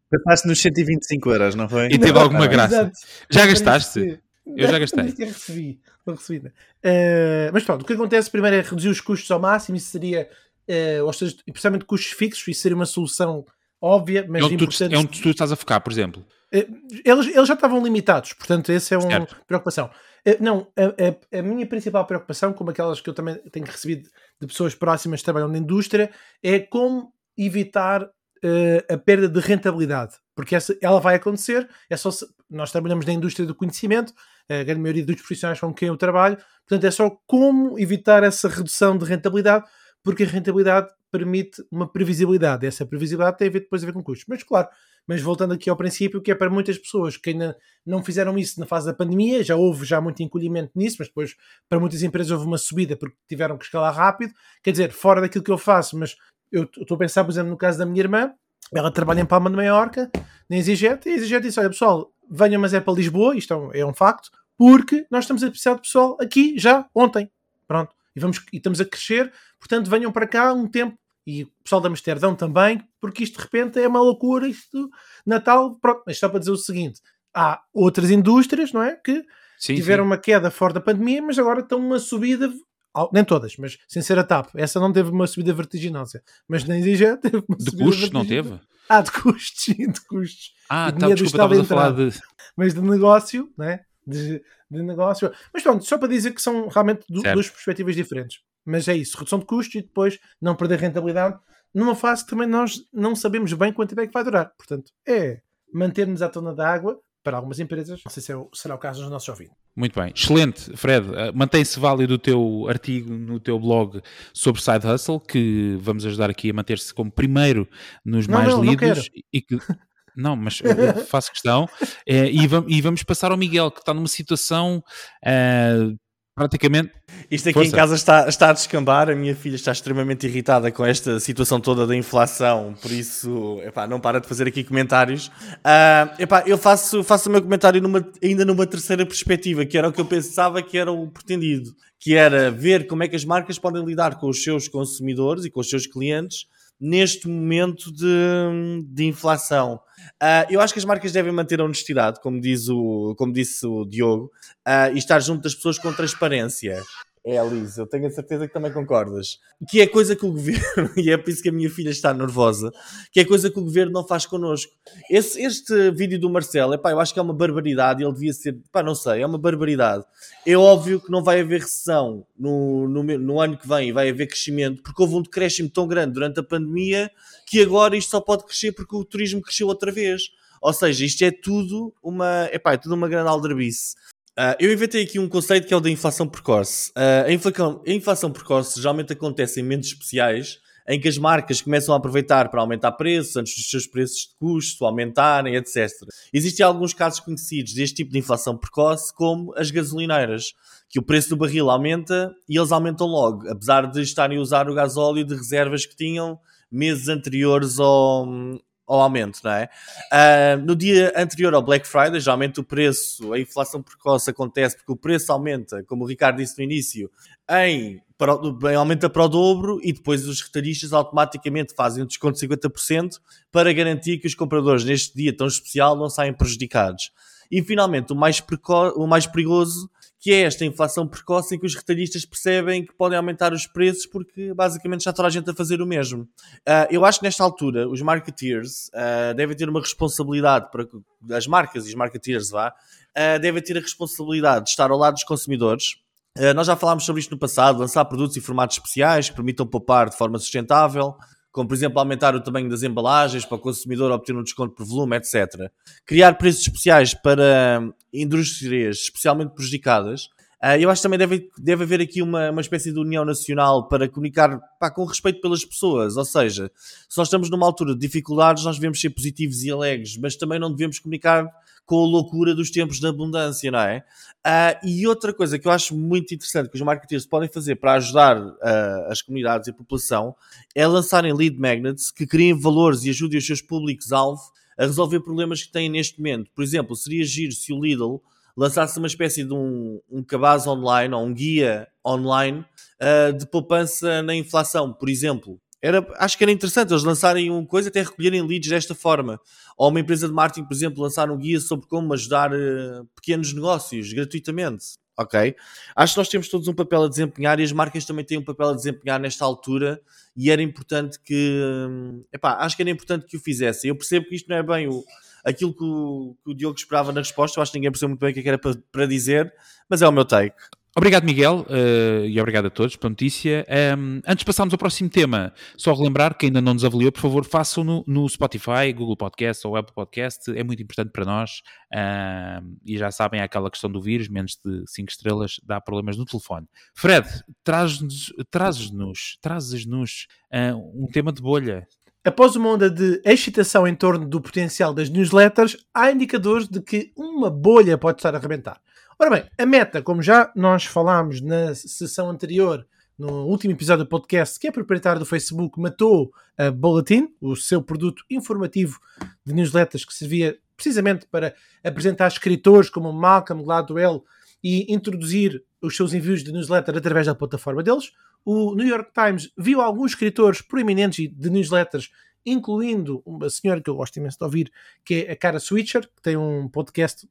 Pensaste nos 125 euros, não foi? E teve não, alguma graça. Exato. Já gastaste? Eu já gastei. Não recebi. Não recebi. Uh, mas pronto, o que acontece primeiro é reduzir os custos ao máximo. Isso seria, uh, ou seja, precisamente custos fixos. Isso seria uma solução óbvia, mas é onde, importante. Tu, é onde tu estás a focar, por exemplo. Uh, eles, eles já estavam limitados, portanto, essa é uma preocupação. Eh, não, a, a, a, minha principal preocupação, como aquelas que eu também tenho recebido de pessoas próximas que trabalham na indústria, é como evitar uh, a perda de rentabilidade. Porque essa, ela vai acontecer, é só se, nós trabalhamos na indústria do conhecimento, a grande maioria dos profissionais com quem eu trabalho, portanto é só como evitar essa redução de rentabilidade, porque a rentabilidade permite uma previsibilidade. Essa previsibilidade tem a ver depois a ver com custos. Mas claro, mas voltando aqui ao princípio, que é para muitas pessoas que ainda não fizeram isso na fase da pandemia, já houve já muito encolhimento nisso, mas depois para muitas empresas houve uma subida porque tiveram que escalar rápido. Quer dizer, fora daquilo que eu faço, mas eu estou a pensar, por exemplo, no caso da minha irmã, ela trabalha em Palma de Maiorca, na EasyJet, e a EasyJet disse: Olha pessoal, venham, mas é para Lisboa, isto é um, é um facto, porque nós estamos a precisar de pessoal aqui já ontem. Pronto. E, vamos, e estamos a crescer, portanto venham para cá um tempo e o pessoal da Amsterdão também, porque isto de repente é uma loucura, isto, Natal, pronto, mas só para dizer o seguinte, há outras indústrias, não é, que sim, tiveram sim. uma queda fora da pandemia, mas agora estão uma subida, nem todas, mas sem ser a TAP, essa não teve uma subida vertiginosa, mas nem já teve uma De custos não teve? Ah, de custos, sim, de custos. Ah, tá, desculpa, estavas a falar de... Mas de negócio, né? De, de negócio. Mas pronto, só para dizer que são realmente duas perspectivas diferentes. Mas é isso, redução de custos e depois não perder rentabilidade numa fase que também nós não sabemos bem quanto tempo é que vai durar. Portanto, é manter-nos à tona da água para algumas empresas. Não sei se é o, será o caso dos nossos ouvintes. Muito bem, excelente, Fred. Uh, Mantém-se válido o teu artigo no teu blog sobre Side Hustle, que vamos ajudar aqui a manter-se como primeiro nos não, mais não, lidos. Não e que... Não, mas faço questão. É, e, vamos, e, vamos passar ao Miguel, que está numa situação uh, praticamente. Isto aqui Força. em casa está, está a descambar. A minha filha está extremamente irritada com esta situação toda da inflação, por isso epá, não para de fazer aqui comentários. Uh, epá, eu faço, faço o meu comentário numa, ainda numa terceira perspectiva, que era o que eu pensava que era o pretendido, que era ver como é que as marcas podem lidar com os seus consumidores e com os seus clientes neste momento de, de inflação. Uh, eu acho que as marcas devem manter a honestidade, como, diz o, como disse o Diogo, uh, e estar junto das pessoas com transparência. É, Liz, eu tenho a certeza que também concordas. Que é coisa que o governo, e é por isso que a minha filha está nervosa, que é coisa que o governo não faz connosco. Esse, este vídeo do Marcelo, epá, eu acho que é uma barbaridade, ele devia ser, pá, não sei, é uma barbaridade. É óbvio que não vai haver recessão no, no, no ano que vem, vai haver crescimento, porque houve um decréscimo tão grande durante a pandemia que agora isto só pode crescer porque o turismo cresceu outra vez. Ou seja, isto é tudo uma, epá, é tudo uma grande aldrabice. Uh, eu inventei aqui um conceito que é o da inflação precoce. Uh, a, inflação, a, inflação, precoce geralmente acontece em momentos especiais em que as marcas começam a aproveitar para aumentar preços antes dos seus preços de custo aumentarem, etc. Existem alguns casos conhecidos deste tipo de inflação precoce, como as gasolineiras, que o preço do barril aumenta e eles aumentam logo, apesar de estarem a usar o gasóleo de reservas que tinham meses anteriores ao, ao aumento, não é? Uh, no dia anterior ao Black Friday, geralmente o preço, a inflação precoce acontece porque o preço aumenta, como o Ricardo disse no início, em, para, em aumenta para o dobro e depois os retalhistas automaticamente fazem um desconto de 50% para garantir que os compradores neste dia tão especial não saem prejudicados. E finalmente, o mais, o mais perigoso, que é esta inflação precoce em que os retalhistas percebem que podem aumentar os preços porque basicamente já toda a gente a fazer o mesmo. Uh, eu acho que nesta altura os marketeers uh, devem ter uma responsabilidade para as marcas e os marketeers vá, uh, devem ter a responsabilidade de estar ao lado dos consumidores. Nós já falámos sobre isto no passado, lançar produtos e formatos especiais que permitam poupar de forma sustentável, como por exemplo aumentar o tamanho das embalagens para o consumidor obter um desconto por volume, etc. Criar preços especiais para indústrias especialmente prejudicadas. Uh, eu acho que também deve, deve haver aqui uma, uma espécie de união nacional para comunicar pá, com respeito pelas pessoas. Ou seja, se nós estamos numa altura de dificuldades, nós devemos ser positivos e alegres, mas também não devemos comunicar com a loucura dos tempos de abundância, não é? Uh, e outra coisa que eu acho muito interessante que os marketeers podem fazer para ajudar uh, as comunidades e a população é lançarem lead magnets que criem valores e ajudem os seus públicos-alvo a resolver problemas que têm neste momento. Por exemplo, seria giro se o Lidl lançasse uma espécie de um, um cabaz online ou um guia online uh, de poupança na inflação, por exemplo. Era, acho que era interessante eles lançarem uma coisa até recolherem leads desta forma. Ou uma empresa de marketing, por exemplo, lançar um guia sobre como ajudar uh, pequenos negócios gratuitamente. Ok? Acho que nós temos todos um papel a desempenhar e as marcas também têm um papel a desempenhar nesta altura e era importante que. Hum, epá, acho que era importante que o fizessem. Eu percebo que isto não é bem o, aquilo que o, que o Diogo esperava na resposta. Eu acho que ninguém percebeu muito bem o que é era para, para dizer, mas é o meu take. Obrigado, Miguel, uh, e obrigado a todos pela notícia. Um, antes de passarmos ao próximo tema, só relembrar que ainda não nos avaliou, por favor, façam-no no Spotify, Google Podcast ou Apple Podcast, é muito importante para nós. E já sabem, é aquela questão do vírus, menos de 5 estrelas, dá problemas no telefone. Fred, traz-nos traz traz uh, um tema de bolha. Após uma onda de excitação em torno do potencial das newsletters, há indicadores de que uma bolha pode estar a arrebentar. Ora bem, a Meta, como já nós falámos na sessão anterior, no último episódio do podcast, que é proprietário do Facebook, matou a Bulletin, o seu produto informativo de newsletters que servia precisamente para apresentar escritores como Malcolm Gladwell e introduzir os seus envios de newsletter através da plataforma deles. O New York Times viu alguns escritores proeminentes de newsletters, incluindo uma senhora que eu gosto imenso de ouvir, que é a Cara Switcher, que tem um podcast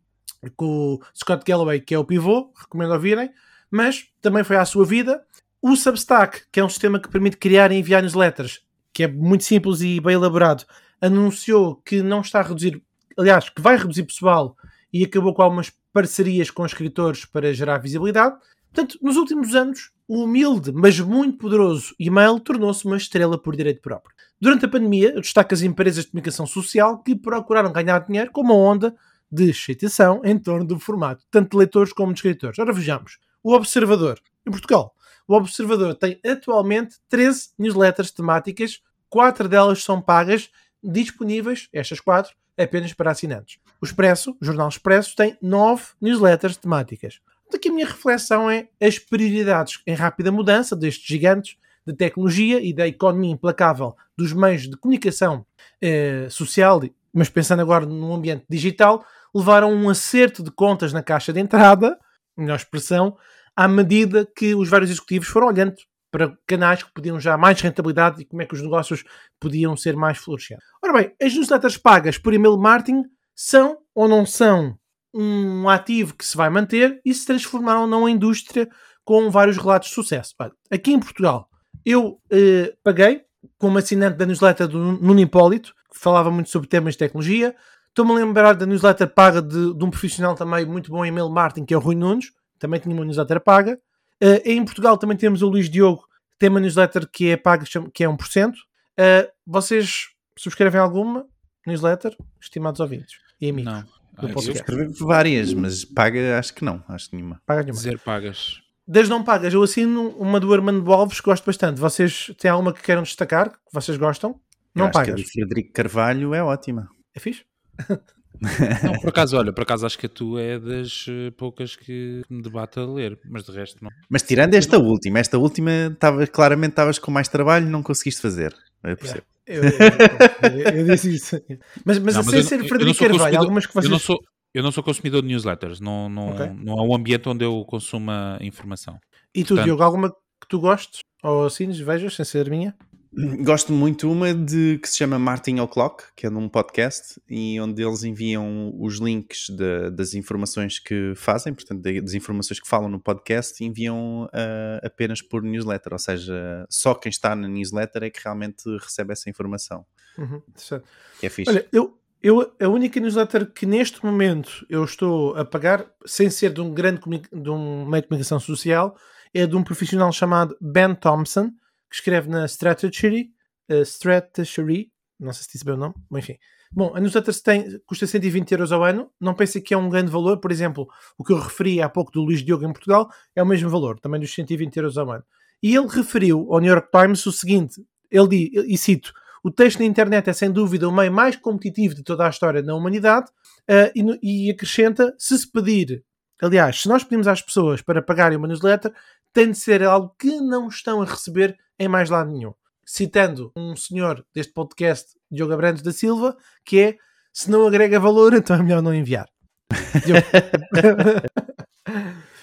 com o Scott Galloway, que é o pivô, recomendo ouvirem, mas também foi à sua vida. O Substack, que é um sistema que permite criar e enviar newsletters, que é muito simples e bem elaborado, anunciou que não está a reduzir, aliás, que vai reduzir pessoal e acabou com algumas parcerias com escritores para gerar visibilidade. Portanto, nos últimos anos, o humilde, mas muito poderoso e-mail tornou-se uma estrela por direito próprio. Durante a pandemia, eu destaco as empresas de comunicação social que procuraram ganhar dinheiro com uma onda de excitação em torno do formato, tanto de leitores como de escritores. Ora, vejamos. O Observador, em Portugal. O Observador tem atualmente 13 newsletters temáticas, quatro delas são pagas, disponíveis, estas quatro, apenas para assinantes. O Expresso, o Jornal Expresso, tem 9 newsletters temáticas. Daqui a minha reflexão é as prioridades em rápida mudança destes gigantes de tecnologia e da economia implacável dos meios de comunicação eh, social, mas pensando agora num ambiente digital, levaram um acerto de contas na caixa de entrada, melhor expressão, à medida que os vários executivos foram olhando para canais que podiam já mais rentabilidade e como é que os negócios podiam ser mais florescentes. Ora bem, as newsletters pagas por email marketing são ou não são um ativo que se vai manter e se transformaram em indústria com vários relatos de sucesso. Olha, aqui em Portugal, eu eh, paguei como assinante da newsletter do Nuno Hipólito, falava muito sobre temas de tecnologia, Estou-me a lembrar da newsletter paga de, de, um profissional também muito bom em email marketing, que é o Rui Nunes, também tinha uma newsletter paga. Uh, em Portugal também temos o Luís Diogo, que tem uma newsletter que é paga, que é 1%. Uh, eh, vocês subscrevem alguma newsletter, estimados ouvintes e amigos? Não. Ah, eu escrevi várias, mas paga acho que não, acho que nenhuma. Paga nenhuma. Dizer pagas. Das não pagas, eu assino uma do Armando Alves que gosto bastante. Vocês têm alguma que queiram destacar, que vocês gostam? Não pagas. a do Frederico Carvalho é ótima. É fixe? Não, por acaso, olha, por acaso acho que a tua é das eh, poucas que me debate a ler, mas de resto não. Mas tirando esta última, esta última tava, claramente estavas com mais trabalho e não conseguiste fazer. Eu percebo. Eu, eu, eu, disse isso. Mas, mas, não, mas sem ser Frederico Carvalho, algumas que vocês. Eu não sou, eu não sou consumidor de newsletters, não, não, okay. não há um ambiente onde eu consumo informação. E tu, Portanto, Diogo, alguma que tu gostes? Ou assines, vejas, sem ser minha? Gosto muito uma de que se chama Martin O'Clock, que é num podcast, e onde eles enviam os links de- das informações que fazem, portanto, da- das informações que falam no podcast, e enviam ah, apenas por newsletter, ou seja, só quem está na newsletter é que realmente recebe essa informação, Uhum, interessante. que é fixe. Olha, eu, eu, a única newsletter que neste momento eu estou a pagar, sem ser de um grande de um meio de comunicação social, é de um profissional chamado Ben Thompson, que escreve na Strategy, uh, Strategy, não sei se disse bem o nome, mas enfim. Bom, a newsletter tem, custa 120 euros ao ano, não pensem que é um grande valor, por exemplo, o que eu referi há pouco do Luís Diogo em Portugal é o mesmo valor, também dos 120 euros ao ano. E ele referiu ao New York Times o seguinte, ele diz, e cito, o texto na internet é sem dúvida o meio mais competitivo de toda a história da humanidade uh, e, no- e acrescenta: se se pedir, aliás, se nós pedimos às pessoas para pagarem uma newsletter, tem de ser algo que não estão a receber em mais lado nenhum. Citando um senhor deste podcast, Diogo Abrantes da Silva, que é: se não agrega valor, então é melhor não enviar.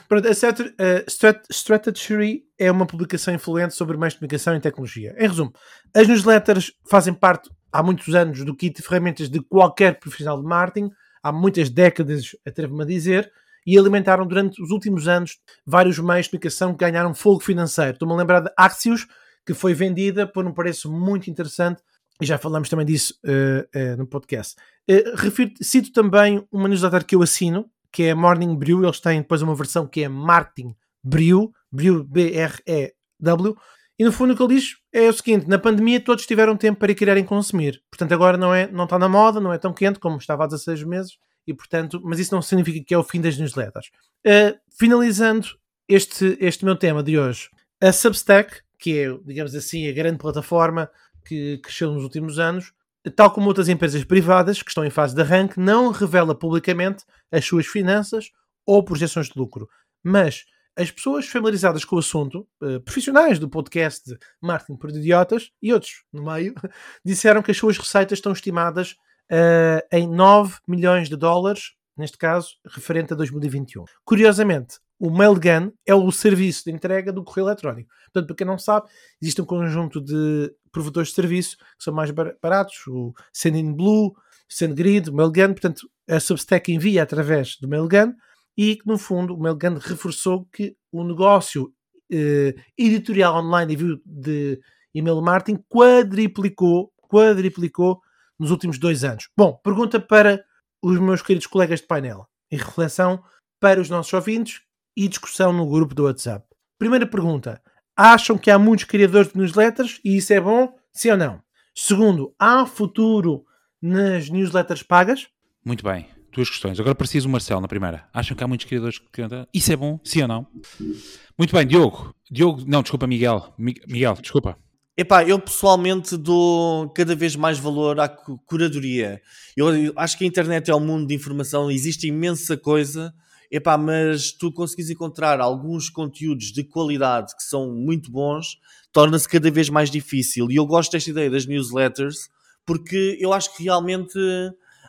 Pronto, a Strat- a Strat- Strategy é uma publicação influente sobre meios de comunicação e tecnologia. Em resumo, as newsletters fazem parte há muitos anos do kit de ferramentas de qualquer profissional de marketing, há muitas décadas, atrevo-me a dizer, e alimentaram durante os últimos anos vários meios de comunicação que ganharam fogo financeiro. Estou-me a lembrar de Axios, que foi vendida por um preço muito interessante, e já falamos também disso eh, eh, no podcast. Eh, refiro- cito também uma newsletter que eu assino, que é Morning Brew, eles têm depois uma versão que é Marketing Brew, Brew B-R-E-W, e no fundo o que ele diz é o seguinte: na pandemia todos tiveram tempo para quererem consumir, portanto agora não, é, não está na moda, não é tão quente como estava há 16 meses, e portanto, mas isso não significa que é o fim das newsletters. Uh, finalizando este, este meu tema de hoje, a Substack, que é, digamos assim, a grande plataforma que cresceu nos últimos anos, tal como outras empresas privadas que estão em fase de arranque, não revela publicamente as suas finanças ou projeções de lucro. Mas as pessoas familiarizadas com o assunto, eh, profissionais do podcast de Marketing por Idiotas e outros no meio, disseram que as suas receitas estão estimadas eh, em 9 milhões de dólares, neste caso, referente a 2021. Curiosamente, o Mailgun é o serviço de entrega do correio eletrónico. Portanto, para quem não sabe, existe um conjunto de provedores de serviço que são mais bar- baratos, o Sendinblue, SendGrid, o Mailgun, portanto, a Substack envia através do Mailgun e que, no fundo, o Mailgun reforçou que o negócio eh, editorial online e de email marketing quadriplicou, quadriplicou nos últimos dois anos. Bom, pergunta para os meus queridos colegas de painel, em reflexão para os nossos ouvintes e discussão no grupo do WhatsApp. Primeira pergunta: acham que há muitos criadores de newsletters e isso é bom? Sim ou não? Segundo, há futuro nas newsletters pagas? Muito bem. Duas questões. Agora preciso o Marcelo na primeira. Acham que há muitos criadores que cantam? Isso é bom? Sim ou não? Muito bem, Diogo. Diogo, não, desculpa, Miguel. Mi- Miguel, desculpa. Epá, eu pessoalmente dou cada vez mais valor à cu- curadoria. Eu, eu acho que a internet é um mundo de informação, existe imensa coisa, epá, mas tu conseguires encontrar alguns conteúdos de qualidade que são muito bons, torna-se cada vez mais difícil. E eu gosto desta ideia das newsletters, porque eu acho que realmente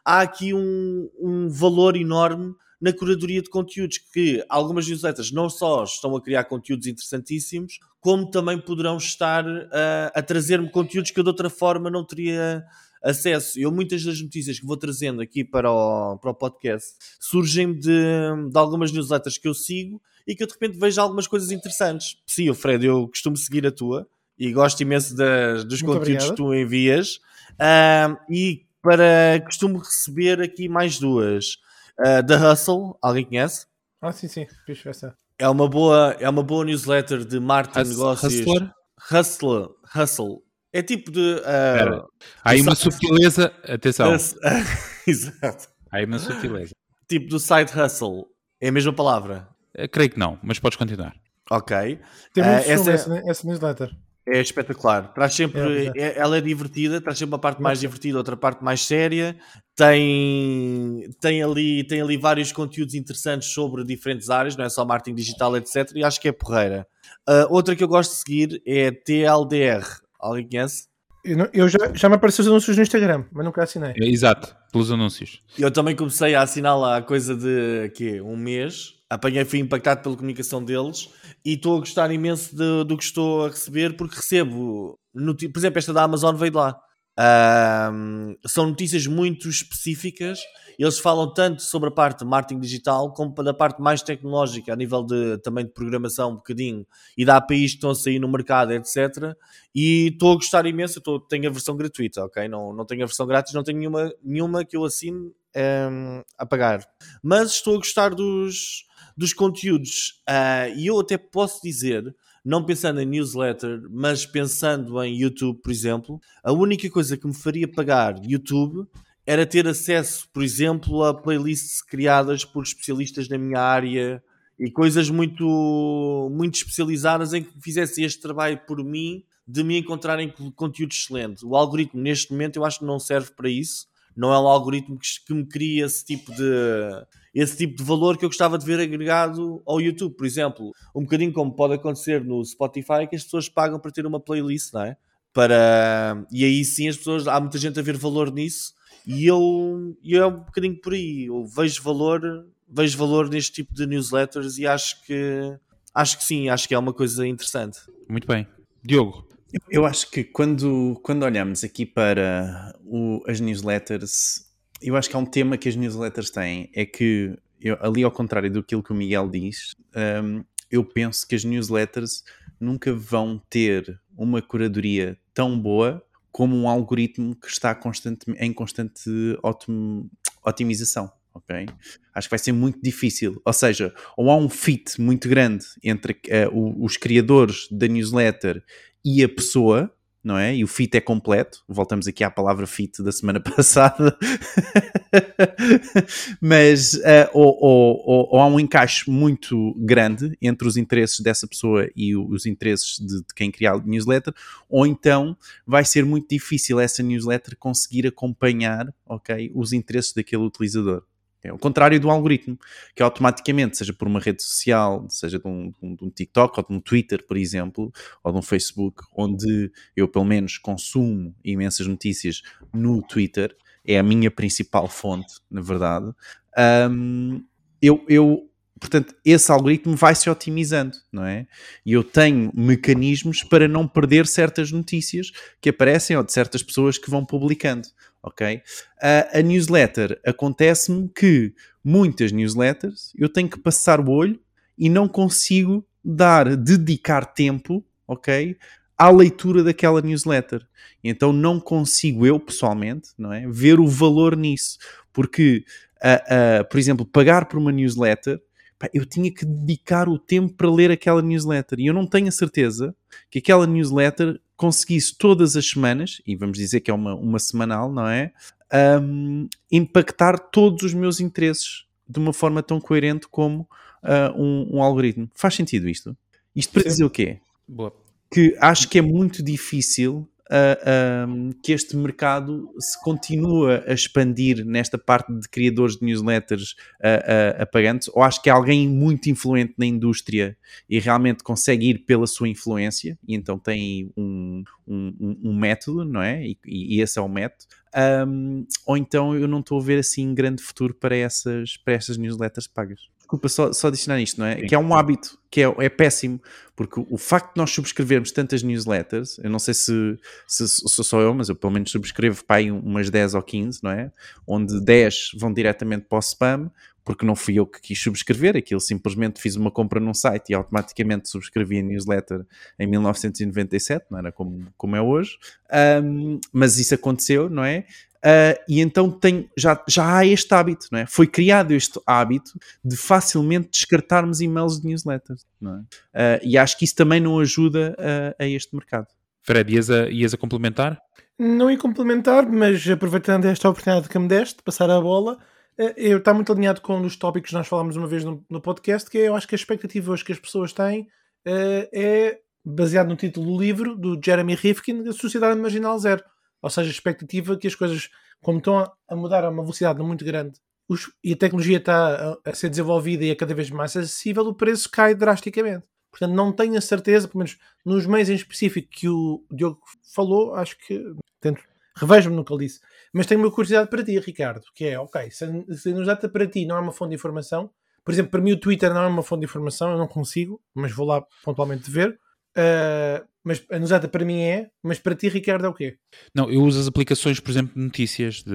há aqui um, um valor enorme na curadoria de conteúdos, que algumas newsletters não só estão a criar conteúdos interessantíssimos, como também poderão estar a, a trazer-me conteúdos que eu de outra forma não teria acesso. Eu, muitas das notícias que vou trazendo aqui para o, para o podcast surgem de, de algumas newsletters que eu sigo e que eu de repente vejo algumas coisas interessantes. Sim, o Fred, eu costumo seguir a tua e gosto imenso das, dos Muito conteúdos obrigado. que tu envias. Ah, e para costumo receber aqui mais duas. Ah, da Hustle, alguém conhece? Ah, sim, sim. Fixe, essa. É uma boa, é uma boa newsletter de marketing de Hus- negócios. Hustler? Hustler. Hustle. É tipo de. ah, Espera. Há aí uma subtileza. Atenção. hus- Exato. Há aí uma subtileza. Tipo do side hustle. É a mesma palavra. Eh, Creio que não, mas podes continuar. Ok. Tem muito essa essa, é- essa, essa newsletter. É espetacular. Traz sempre. É, é- ela é divertida, traz sempre uma parte mais divertida, outra parte mais séria. Tem, tem, ali, tem ali vários conteúdos interessantes sobre diferentes áreas, não é só marketing digital, etc. E acho que é porreira. Ah, outra que eu gosto de seguir é TLDR. Alguém conhece? Eu, não- eu já, já me apareceu os anúncios no Instagram, mas nunca assinei. É, Exato, pelos anúncios. Eu também comecei a assinar lá a coisa de quê? um mês. Apanhei, fui impactado pela comunicação deles e estou a gostar imenso de- do que estou a receber porque recebo, por exemplo, esta da Amazon veio de lá. São notícias muito específicas. Eles falam tanto sobre a parte de marketing digital como da parte mais tecnológica, a nível de também de programação, um bocadinho, e de APIs que estão a sair no mercado, etc. E estou a gostar imenso. Tenho a versão gratuita, ok? Não, não tenho a versão grátis, não tenho nenhuma, nenhuma que eu assine ehm, a pagar. Mas estou a gostar dos, dos conteúdos. Ah, e eu até posso dizer, não pensando em newsletter, mas pensando em YouTube, por exemplo, a única coisa que me faria pagar YouTube era ter acesso, por exemplo, a playlists criadas por especialistas na minha área e coisas muito, muito especializadas em que fizessem este trabalho por mim de me encontrarem conteúdo excelente. O algoritmo, neste momento, eu acho que não serve para isso. Não é um algoritmo que, que me cria esse tipo de esse tipo de valor que eu gostava de ver agregado ao YouTube, por exemplo, um bocadinho como pode acontecer no Spotify, que as pessoas pagam para ter uma playlist, não é? Para... E aí sim as pessoas, há muita gente a ver valor nisso e eu, e eu é um bocadinho por aí, eu vejo valor, vejo valor neste tipo de newsletters e acho que acho que sim, acho que é uma coisa interessante. Muito bem. Diogo, Eu- acho que quando, quando olhamos aqui para o- as newsletters, eu acho que há um tema que as newsletters têm, é que, eu- ali ao contrário do que o Miguel diz, hum, eu penso que as newsletters nunca vão ter uma curadoria tão boa como um algoritmo que está constante, em constante otim- otimização. ok? Acho que vai ser muito difícil. Ou seja, ou há um fit muito grande entre o- os criadores da newsletter e a pessoa, não é? E o fit é completo. Voltamos aqui à palavra fit da semana passada. Mas eh, ou, ou- ou- há um encaixe muito grande entre os interesses dessa pessoa e os interesses de, de quem cria a newsletter, ou então vai ser muito difícil essa newsletter conseguir acompanhar ok, os interesses daquele utilizador. É o contrário do algoritmo, que automaticamente, seja por uma rede social, seja de um, de um- um TikTok ou de um Twitter, por exemplo, ou de um Facebook, onde eu pelo menos consumo imensas notícias no Twitter, é a minha principal fonte, na verdade. Hum, eu, eu, portanto, esse algoritmo vai se otimizando, não é? E eu tenho mecanismos para não perder certas notícias que aparecem ou de certas pessoas que vão publicando, ok? A- a newsletter acontece-me que muitas newsletters eu tenho que passar o olho e não consigo dar, dedicar tempo, ok? À leitura daquela newsletter. Então não consigo eu, pessoalmente, não é? Ver o valor nisso. Porque, ah, ah, por exemplo, pagar por uma newsletter, pá, eu tinha que dedicar o tempo para ler aquela newsletter. E eu não tenho a certeza que aquela newsletter conseguisse todas as semanas, e vamos dizer que é uma, uma semanal, não é? um, impactar todos os meus interesses de uma forma tão coerente como uh, um, um algoritmo. Faz sentido isto? Isto para Sim. dizer o quê? boa. Que acho que é muito difícil uh, um, que este mercado se continue a expandir nesta parte de criadores de newsletters uh, uh, pagantes, ou acho que é alguém muito influente na indústria e realmente consegue ir pela sua influência, e então tem um, um, um- método, não é? E, e esse é o método. Ou então eu não estou a ver assim grande futuro para essas, para essas newsletters pagas. Desculpa só, só adicionar isto, não é? Sim. Que é um hábito, que é, é péssimo, porque o, o facto de nós subscrevermos tantas newsletters, eu não sei se, se, se sou só eu, mas eu pelo menos subscrevo para aí umas 10 ou 15, não é? Onde 10 vão diretamente para o spam, porque não fui eu que quis subscrever, aquilo simplesmente fiz uma compra num site e automaticamente subscrevi a newsletter em 1997, não era como, como é hoje, Um, mas isso aconteceu, não é? Uh, e então tem, já, já há este hábito, não é? Foi criado este hábito de facilmente descartarmos e-mails de newsletters, não é? Uh, e acho que isso também não ajuda a, a este mercado. Fred, ias a, ias a complementar? Não ia complementar, mas aproveitando esta oportunidade que me deste, de passar a bola, eu está muito alinhado com um dos tópicos que nós falámos uma vez no, no podcast, que é, eu acho que a expectativa hoje que as pessoas têm eh, é baseado no título do livro do Jeremy Rifkin, A Sociedade Marginal Zero. Ou seja, a expectativa que as coisas, como estão a, a mudar a uma velocidade muito grande os- e a tecnologia está a, a ser desenvolvida e é cada vez mais acessível, o preço cai drasticamente. Portanto, não tenho a certeza, pelo menos nos meios em específico que o Diogo falou, acho que tento, revejo-me no que ele disse. Mas tenho uma curiosidade para ti, Ricardo, que é, ok, se, se a newsletter para ti não é uma fonte de informação, por exemplo, para mim o Twitter não é uma fonte de informação, eu não consigo, mas vou lá pontualmente ver. Uh, mas a newsletter para mim é, mas para ti, Ricardo, é o quê? Não, eu uso as aplicações, por exemplo, de notícias. De...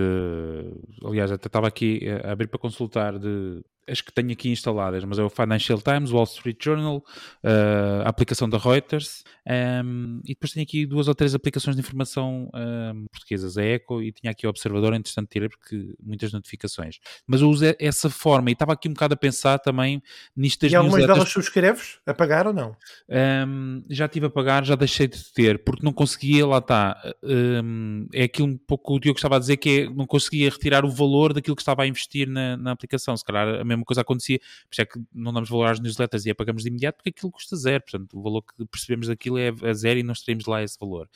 Aliás, até estava aqui a abrir para consultar de as que tenho aqui instaladas, mas é o Financial Times, Wall Street Journal, uh, a aplicação da Reuters, um, ehm, e depois tenho aqui duas ou três aplicações de informação um, ehm, portuguesas, a Eco, e tinha aqui o Observador, é interessante ter, porque muitas notificações. Mas eu uso essa forma, e estava aqui um bocado a pensar também nisto das E algumas delas subscreves? A pagar ou não? Um, ehm, já tive a pagar, já deixei de ter, porque não conseguia, lá está, é aquilo um pouco o Diogo estava a dizer, que é, não conseguia retirar o valor daquilo que estava a investir na, na aplicação, se calhar a mesma coisa acontecia. Isso é que não damos valor às newsletters e apagamos de imediato porque aquilo custa zero. Portanto, o valor que percebemos daquilo é a zero e nós teremos lá esse valor.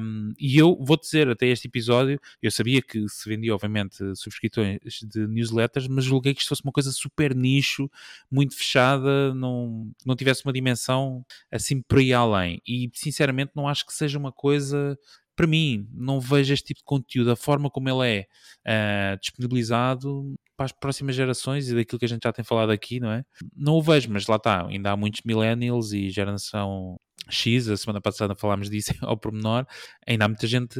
Um, e eu vou dizer, até este episódio, eu sabia que se vendia, obviamente, subscrições de newsletters, mas julguei que isto fosse uma coisa super nicho, muito fechada, não, não tivesse uma dimensão assim por aí além. E, sinceramente, não acho que seja uma coisa para mim, não vejo este tipo de conteúdo, a forma como ele é uh, disponibilizado para as próximas gerações e daquilo que a gente já tem falado aqui, não é? Não o vejo, mas lá está, ainda há muitos millennials e geração X, a semana passada falámos disso ao pormenor, ainda há muita gente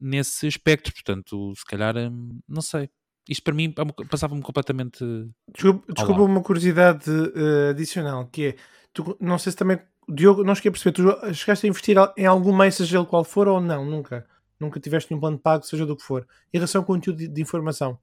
nesse aspecto, portanto, se calhar, hum, não sei. Isto para mim passava-me completamente. Desculpa, desculpa uma curiosidade uh, adicional, que é, tu, não sei se também Diogo, não cheguei a perceber, tu chegaste a investir em algum meio, seja ele qual for ou não? Nunca. Nunca tiveste nenhum plano de pago, seja do que for. Em relação ao conteúdo de, de informação?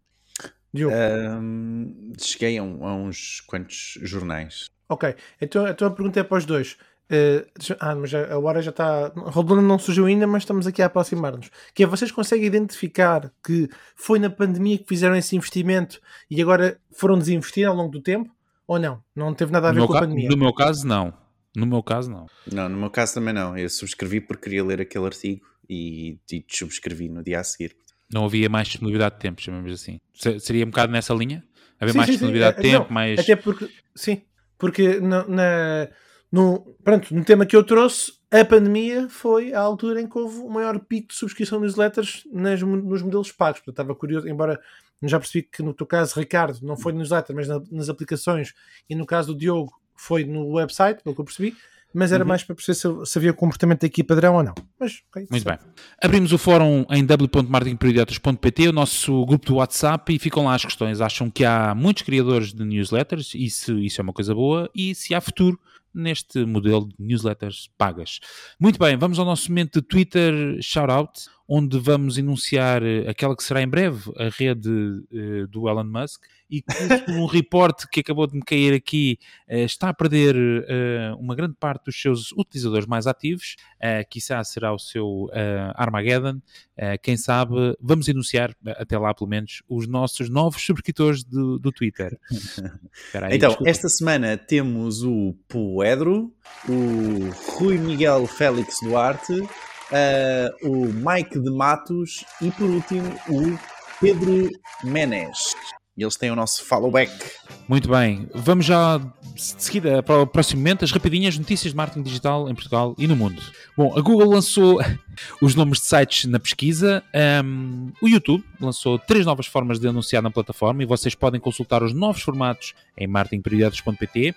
Diogo? Um, cheguei a, um, a, uns quantos jornais. Ok, então, então a pergunta é para os dois. Uh, ah, mas a hora já está. Rodona não surgiu ainda, mas estamos aqui a aproximar-nos. Que é vocês conseguem identificar que foi na pandemia que fizeram esse investimento e agora foram desinvestir ao longo do tempo? Ou não? Não teve nada a ver com a pandemia? No meu caso, não. No meu caso, não. Não, no meu caso também não. Eu subscrevi porque queria ler aquele artigo e, e subscrevi no dia a seguir. Não havia mais disponibilidade de tempo, chamamos assim. Seria um bocado nessa linha? Haver sim, mais sim, disponibilidade sim. de é, tempo, não, mais. Até porque, sim, porque na, na, no, pronto, no tema que eu trouxe, a pandemia foi a altura em que houve o maior pico de subscrição de newsletters nas, nos modelos pagos. Portanto, estava curioso, embora já percebi que no teu caso, Ricardo, não foi no newsletter, mas na, nas aplicações, e no caso do Diogo, foi no website, pelo que eu percebi, mas era uhum. mais para perceber se, se havia comportamento aqui padrão ou não. Mas, okay, Muito bem. Abrimos o fórum em w.marketingperidiotas.pt, o nosso grupo do WhatsApp, e ficam lá as questões. Acham que há muitos criadores de newsletters, isso, isso é uma coisa boa, e se há futuro neste modelo de newsletters pagas. Muito bem, vamos ao nosso momento de Twitter Shoutout, onde vamos enunciar eh, aquela que será em breve a rede uh, do Elon Musk e que um reporte que acabou de me cair aqui uh, está a perder uh, uma grande parte dos seus utilizadores mais ativos, uh, quizá será o seu Armageddon, quem sabe, vamos enunciar até lá pelo menos os nossos novos subscritores do, do Twitter. Aí, então, desculpa. esta semana temos o Poedro, o Rui Miguel Félix Duarte, uh, o Mike de Matos e por último o Pedro Menes. E eles têm o nosso follow back. Muito bem, vamos já de seguida para o próximo momento, as rapidinhas notícias de marketing digital em Portugal e no mundo. Bom, a Google lançou os nomes de sites na pesquisa, um, o YouTube lançou três novas formas de anunciar na plataforma e vocês podem consultar os novos formatos em marketingprioridades.pt.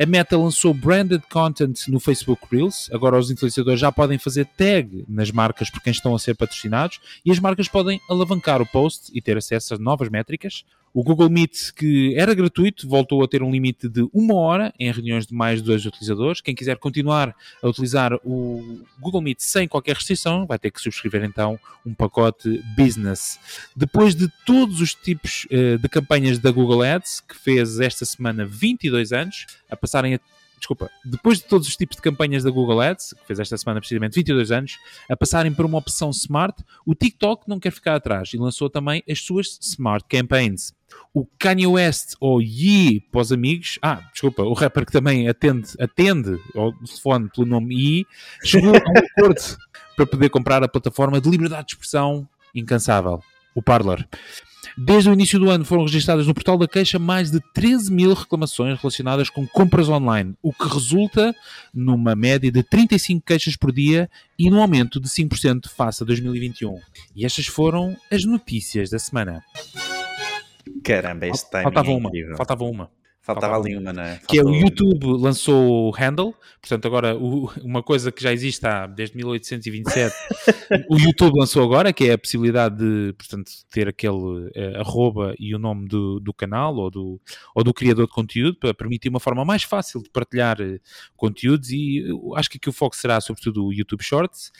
A Meta lançou branded content no Facebook Reels, agora os influenciadores já podem fazer tag nas marcas por quem estão a ser patrocinados e as marcas podem alavancar o post e ter acesso a novas métricas. O Google Meet, que era gratuito, voltou a ter um limite de uma hora em reuniões de mais de dois utilizadores. Quem quiser continuar a utilizar o Google Meet sem qualquer restrição, vai ter que subscrever então um pacote Business. Depois de todos os tipos uh, de campanhas da Google Ads, que fez esta semana 22 anos, a passarem a desculpa, depois de todos os tipos de campanhas da Google Ads, que fez esta semana precisamente 22 anos, a passarem por uma opção Smart, o TikTok não quer ficar atrás e lançou também as suas Smart Campaigns. O Kanye West, ou Ye para os amigos, ah, desculpa, o rapper que também atende, atende ao telefone pelo nome Ye, chegou a um acordo para poder comprar a plataforma de liberdade de expressão incansável, o Parler. Desde o início do ano foram registradas no portal da queixa mais de 13 mil reclamações relacionadas com compras online, o que resulta numa média de 35 queixas por dia e num aumento de 5% face a 2021. E estas foram as notícias da semana. Caramba, este time Faltava é uma, incrível. faltava uma. Faltava faltava ali uma, não é? Que é o YouTube lançou o Handle, portanto agora o- uma coisa que já existe há desde 1827, o YouTube lançou agora, que é a possibilidade de, portanto, ter aquele eh, arroba e o nome do, do canal ou do, ou do criador de conteúdo para permitir uma forma mais fácil de partilhar eh, conteúdos e acho que aqui o foco será sobretudo o YouTube Shorts.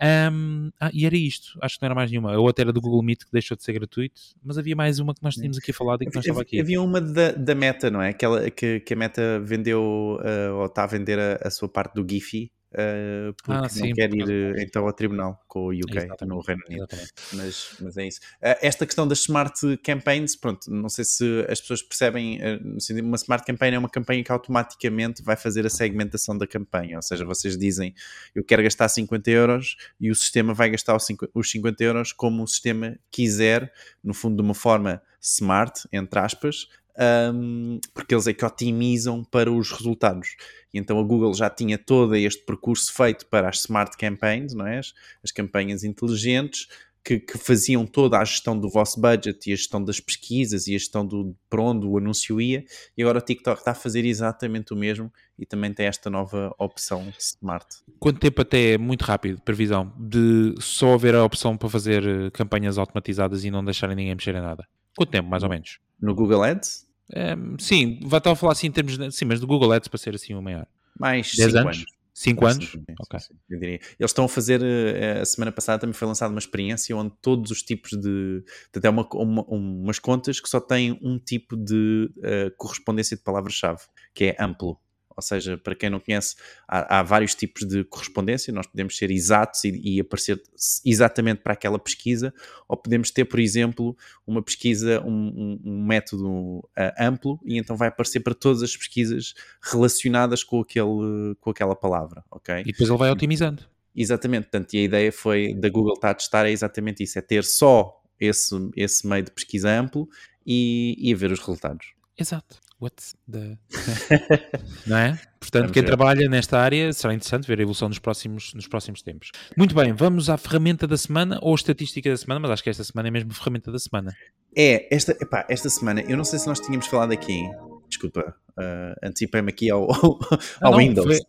Ahm, ah, e era isto, acho que não era mais nenhuma. A outra era do Google Meet que deixou de ser gratuito, mas havia mais uma que nós tínhamos aqui falado e que não estava aqui. Havia uma da, da Meta, não é? Aquela que, que a Meta vendeu eh, ou está a vender a, a sua parte do Giphy eh, porque Ah, não sim, quer ir eh, então ao tribunal com o UK Exatamente. no Reino Unido. Mas, mas é isso. Eh, esta questão das smart campaigns, pronto, não sei se as pessoas percebem, eh, sentido, uma smart campaign é uma campanha que automaticamente vai fazer a segmentação da campanha, ou seja, vocês dizem eu quero gastar 50 euros e o sistema vai gastar os 50 os 50 euros como o sistema quiser, no fundo de uma forma smart, entre aspas, um, porque eles é que otimizam para os resultados. E então a Google já tinha todo este percurso feito para as smart campaigns, não é? as, as campanhas inteligentes, que, que faziam toda a gestão do vosso budget e a gestão das pesquisas e a gestão do para onde o anúncio ia. E agora o TikTok está a fazer exatamente o mesmo e também tem esta nova opção smart. Quanto tempo até, muito rápido, previsão, de só haver a opção para fazer eh, campanhas automatizadas e não deixarem ninguém mexer em nada? Quanto tempo, mais ou menos? No Google Ads, Ehm, sim, vai estar a falar assim em termos de, sim, mas do Google Ads para ser assim o maior. mais 10 5 anos? anos. 5 anos? Sim, Ok. sim, eu diria. Eles estão a fazer, eh, a semana passada também foi lançada uma experiência onde todos os tipos de. Até uma, uma- umas contas que só têm um tipo de eh, correspondência de palavra-chave, que é amplo. Ou seja, para quem não conhece, há, há vários tipos de correspondência. Nós podemos ser exatos e, e aparecer exatamente para aquela pesquisa, ou podemos ter, por exemplo, uma pesquisa, um, um- um método ah, amplo, e então vai aparecer para todas as pesquisas relacionadas com, aquele, com aquela palavra, ok? E depois ele vai otimizando. Exatamente, portanto, e a ideia foi da Google estar a testar é exatamente isso, é ter só esse, esse meio de pesquisa amplo e, e ver os resultados. Exato. What's the... não é? Portanto, Vamos quem ver. trabalha nesta área será interessante ver a evolução nos próximos, nos próximos tempos. Muito bem, vamos à ferramenta da semana ou estatística da semana, mas acho que esta semana é mesmo a ferramenta da semana. É, esta, epá, esta semana, eu não sei se nós tínhamos falado aqui, desculpa, ah, antecipei-me aqui ao, ao, Ah, não, Windows. foi-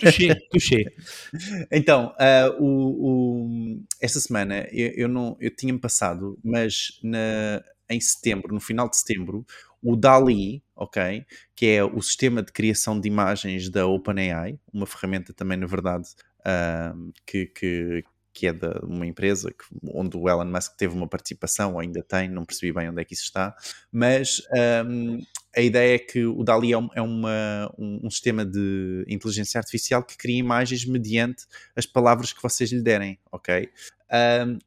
Touché, touché. Então, ah, o, o- esta semana eu, eu não, eu tinha-me passado, mas na- em setembro, no final de setembro, o DALI, ok, que é o sistema de criação de imagens da OpenAI, uma ferramenta também, na verdade, ah, que, que, que é de uma empresa que- onde o Elon Musk teve uma participação, ou ainda tem, não percebi bem onde é que isso está, mas ahm, a ideia é que o DALI é, um, é uma- um- um sistema de inteligência artificial que cria imagens mediante as palavras que vocês lhe derem, ok?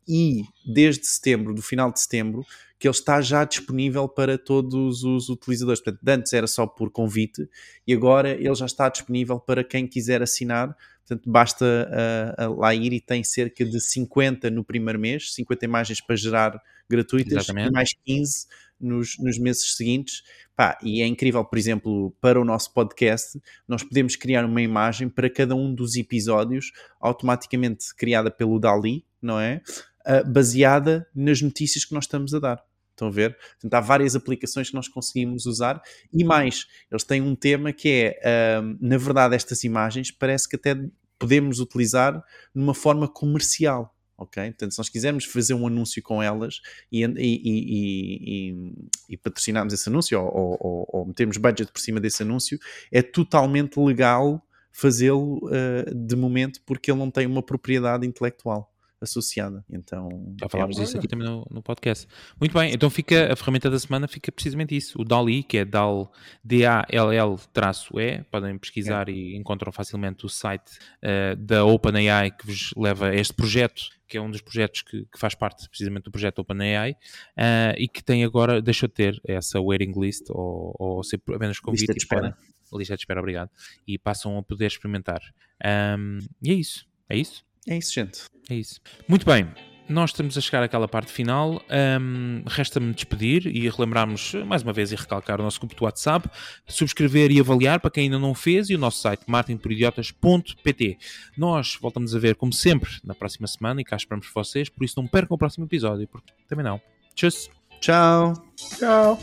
E desde setembro, do final de setembro, que ele está já disponível para todos os utilizadores. Portanto, antes era só por convite e agora ele já está disponível para quem quiser assinar. Portanto, basta ah, lá ir e tem cerca de 50 no primeiro mês, 50 imagens para gerar gratuitas Exatamente. e mais 15 nos, nos meses seguintes. Pá, e é incrível, por exemplo, para o nosso podcast, nós podemos criar uma imagem para cada um dos episódios, automaticamente criada pelo Dali, não é? Ah, baseada nas notícias que nós estamos a dar. Estão a ver? Portanto, há várias aplicações que nós conseguimos usar e mais, eles têm um tema que é, ah, na verdade, estas imagens parece que até podemos utilizar numa forma comercial. Ok? Portanto, se nós quisermos fazer um anúncio com elas e, e, e, e, e patrocinarmos esse anúncio ou, ou, ou metermos budget por cima desse anúncio, é totalmente legal fazê-lo uh, de momento porque ele não tem uma propriedade intelectual associada. Então, Já falámos é disso aqui também no, no podcast. Muito bem, então fica a ferramenta da semana fica precisamente isso, o DALI, que é DAL, D-A-L-L-E, podem pesquisar e encontram facilmente o site uh, da OpenAI que vos leva a este projeto, que é um dos projetos que, que faz parte precisamente do projeto OpenAI uh, e que tem agora, deixou de ter essa waiting list ou, ou ser apenas convite Lista de espera. podem- lista de espera, obrigado, e passam a poder experimentar. Um, e é isso, é isso. É isso, gente. É isso. Muito bem. nós estamos a chegar àquela parte final. Ahm, Resta-me despedir e relembrarmos mais uma vez e recalcar o nosso grupo do WhatsApp, subscrever e avaliar para quem ainda não fez e o nosso site martinporidiotas.pt. Nós voltamos a ver, como sempre, na próxima semana e cá esperamos por vocês, por isso não percam o próximo episódio, porque também não. Tchau! Tchau! Tchau.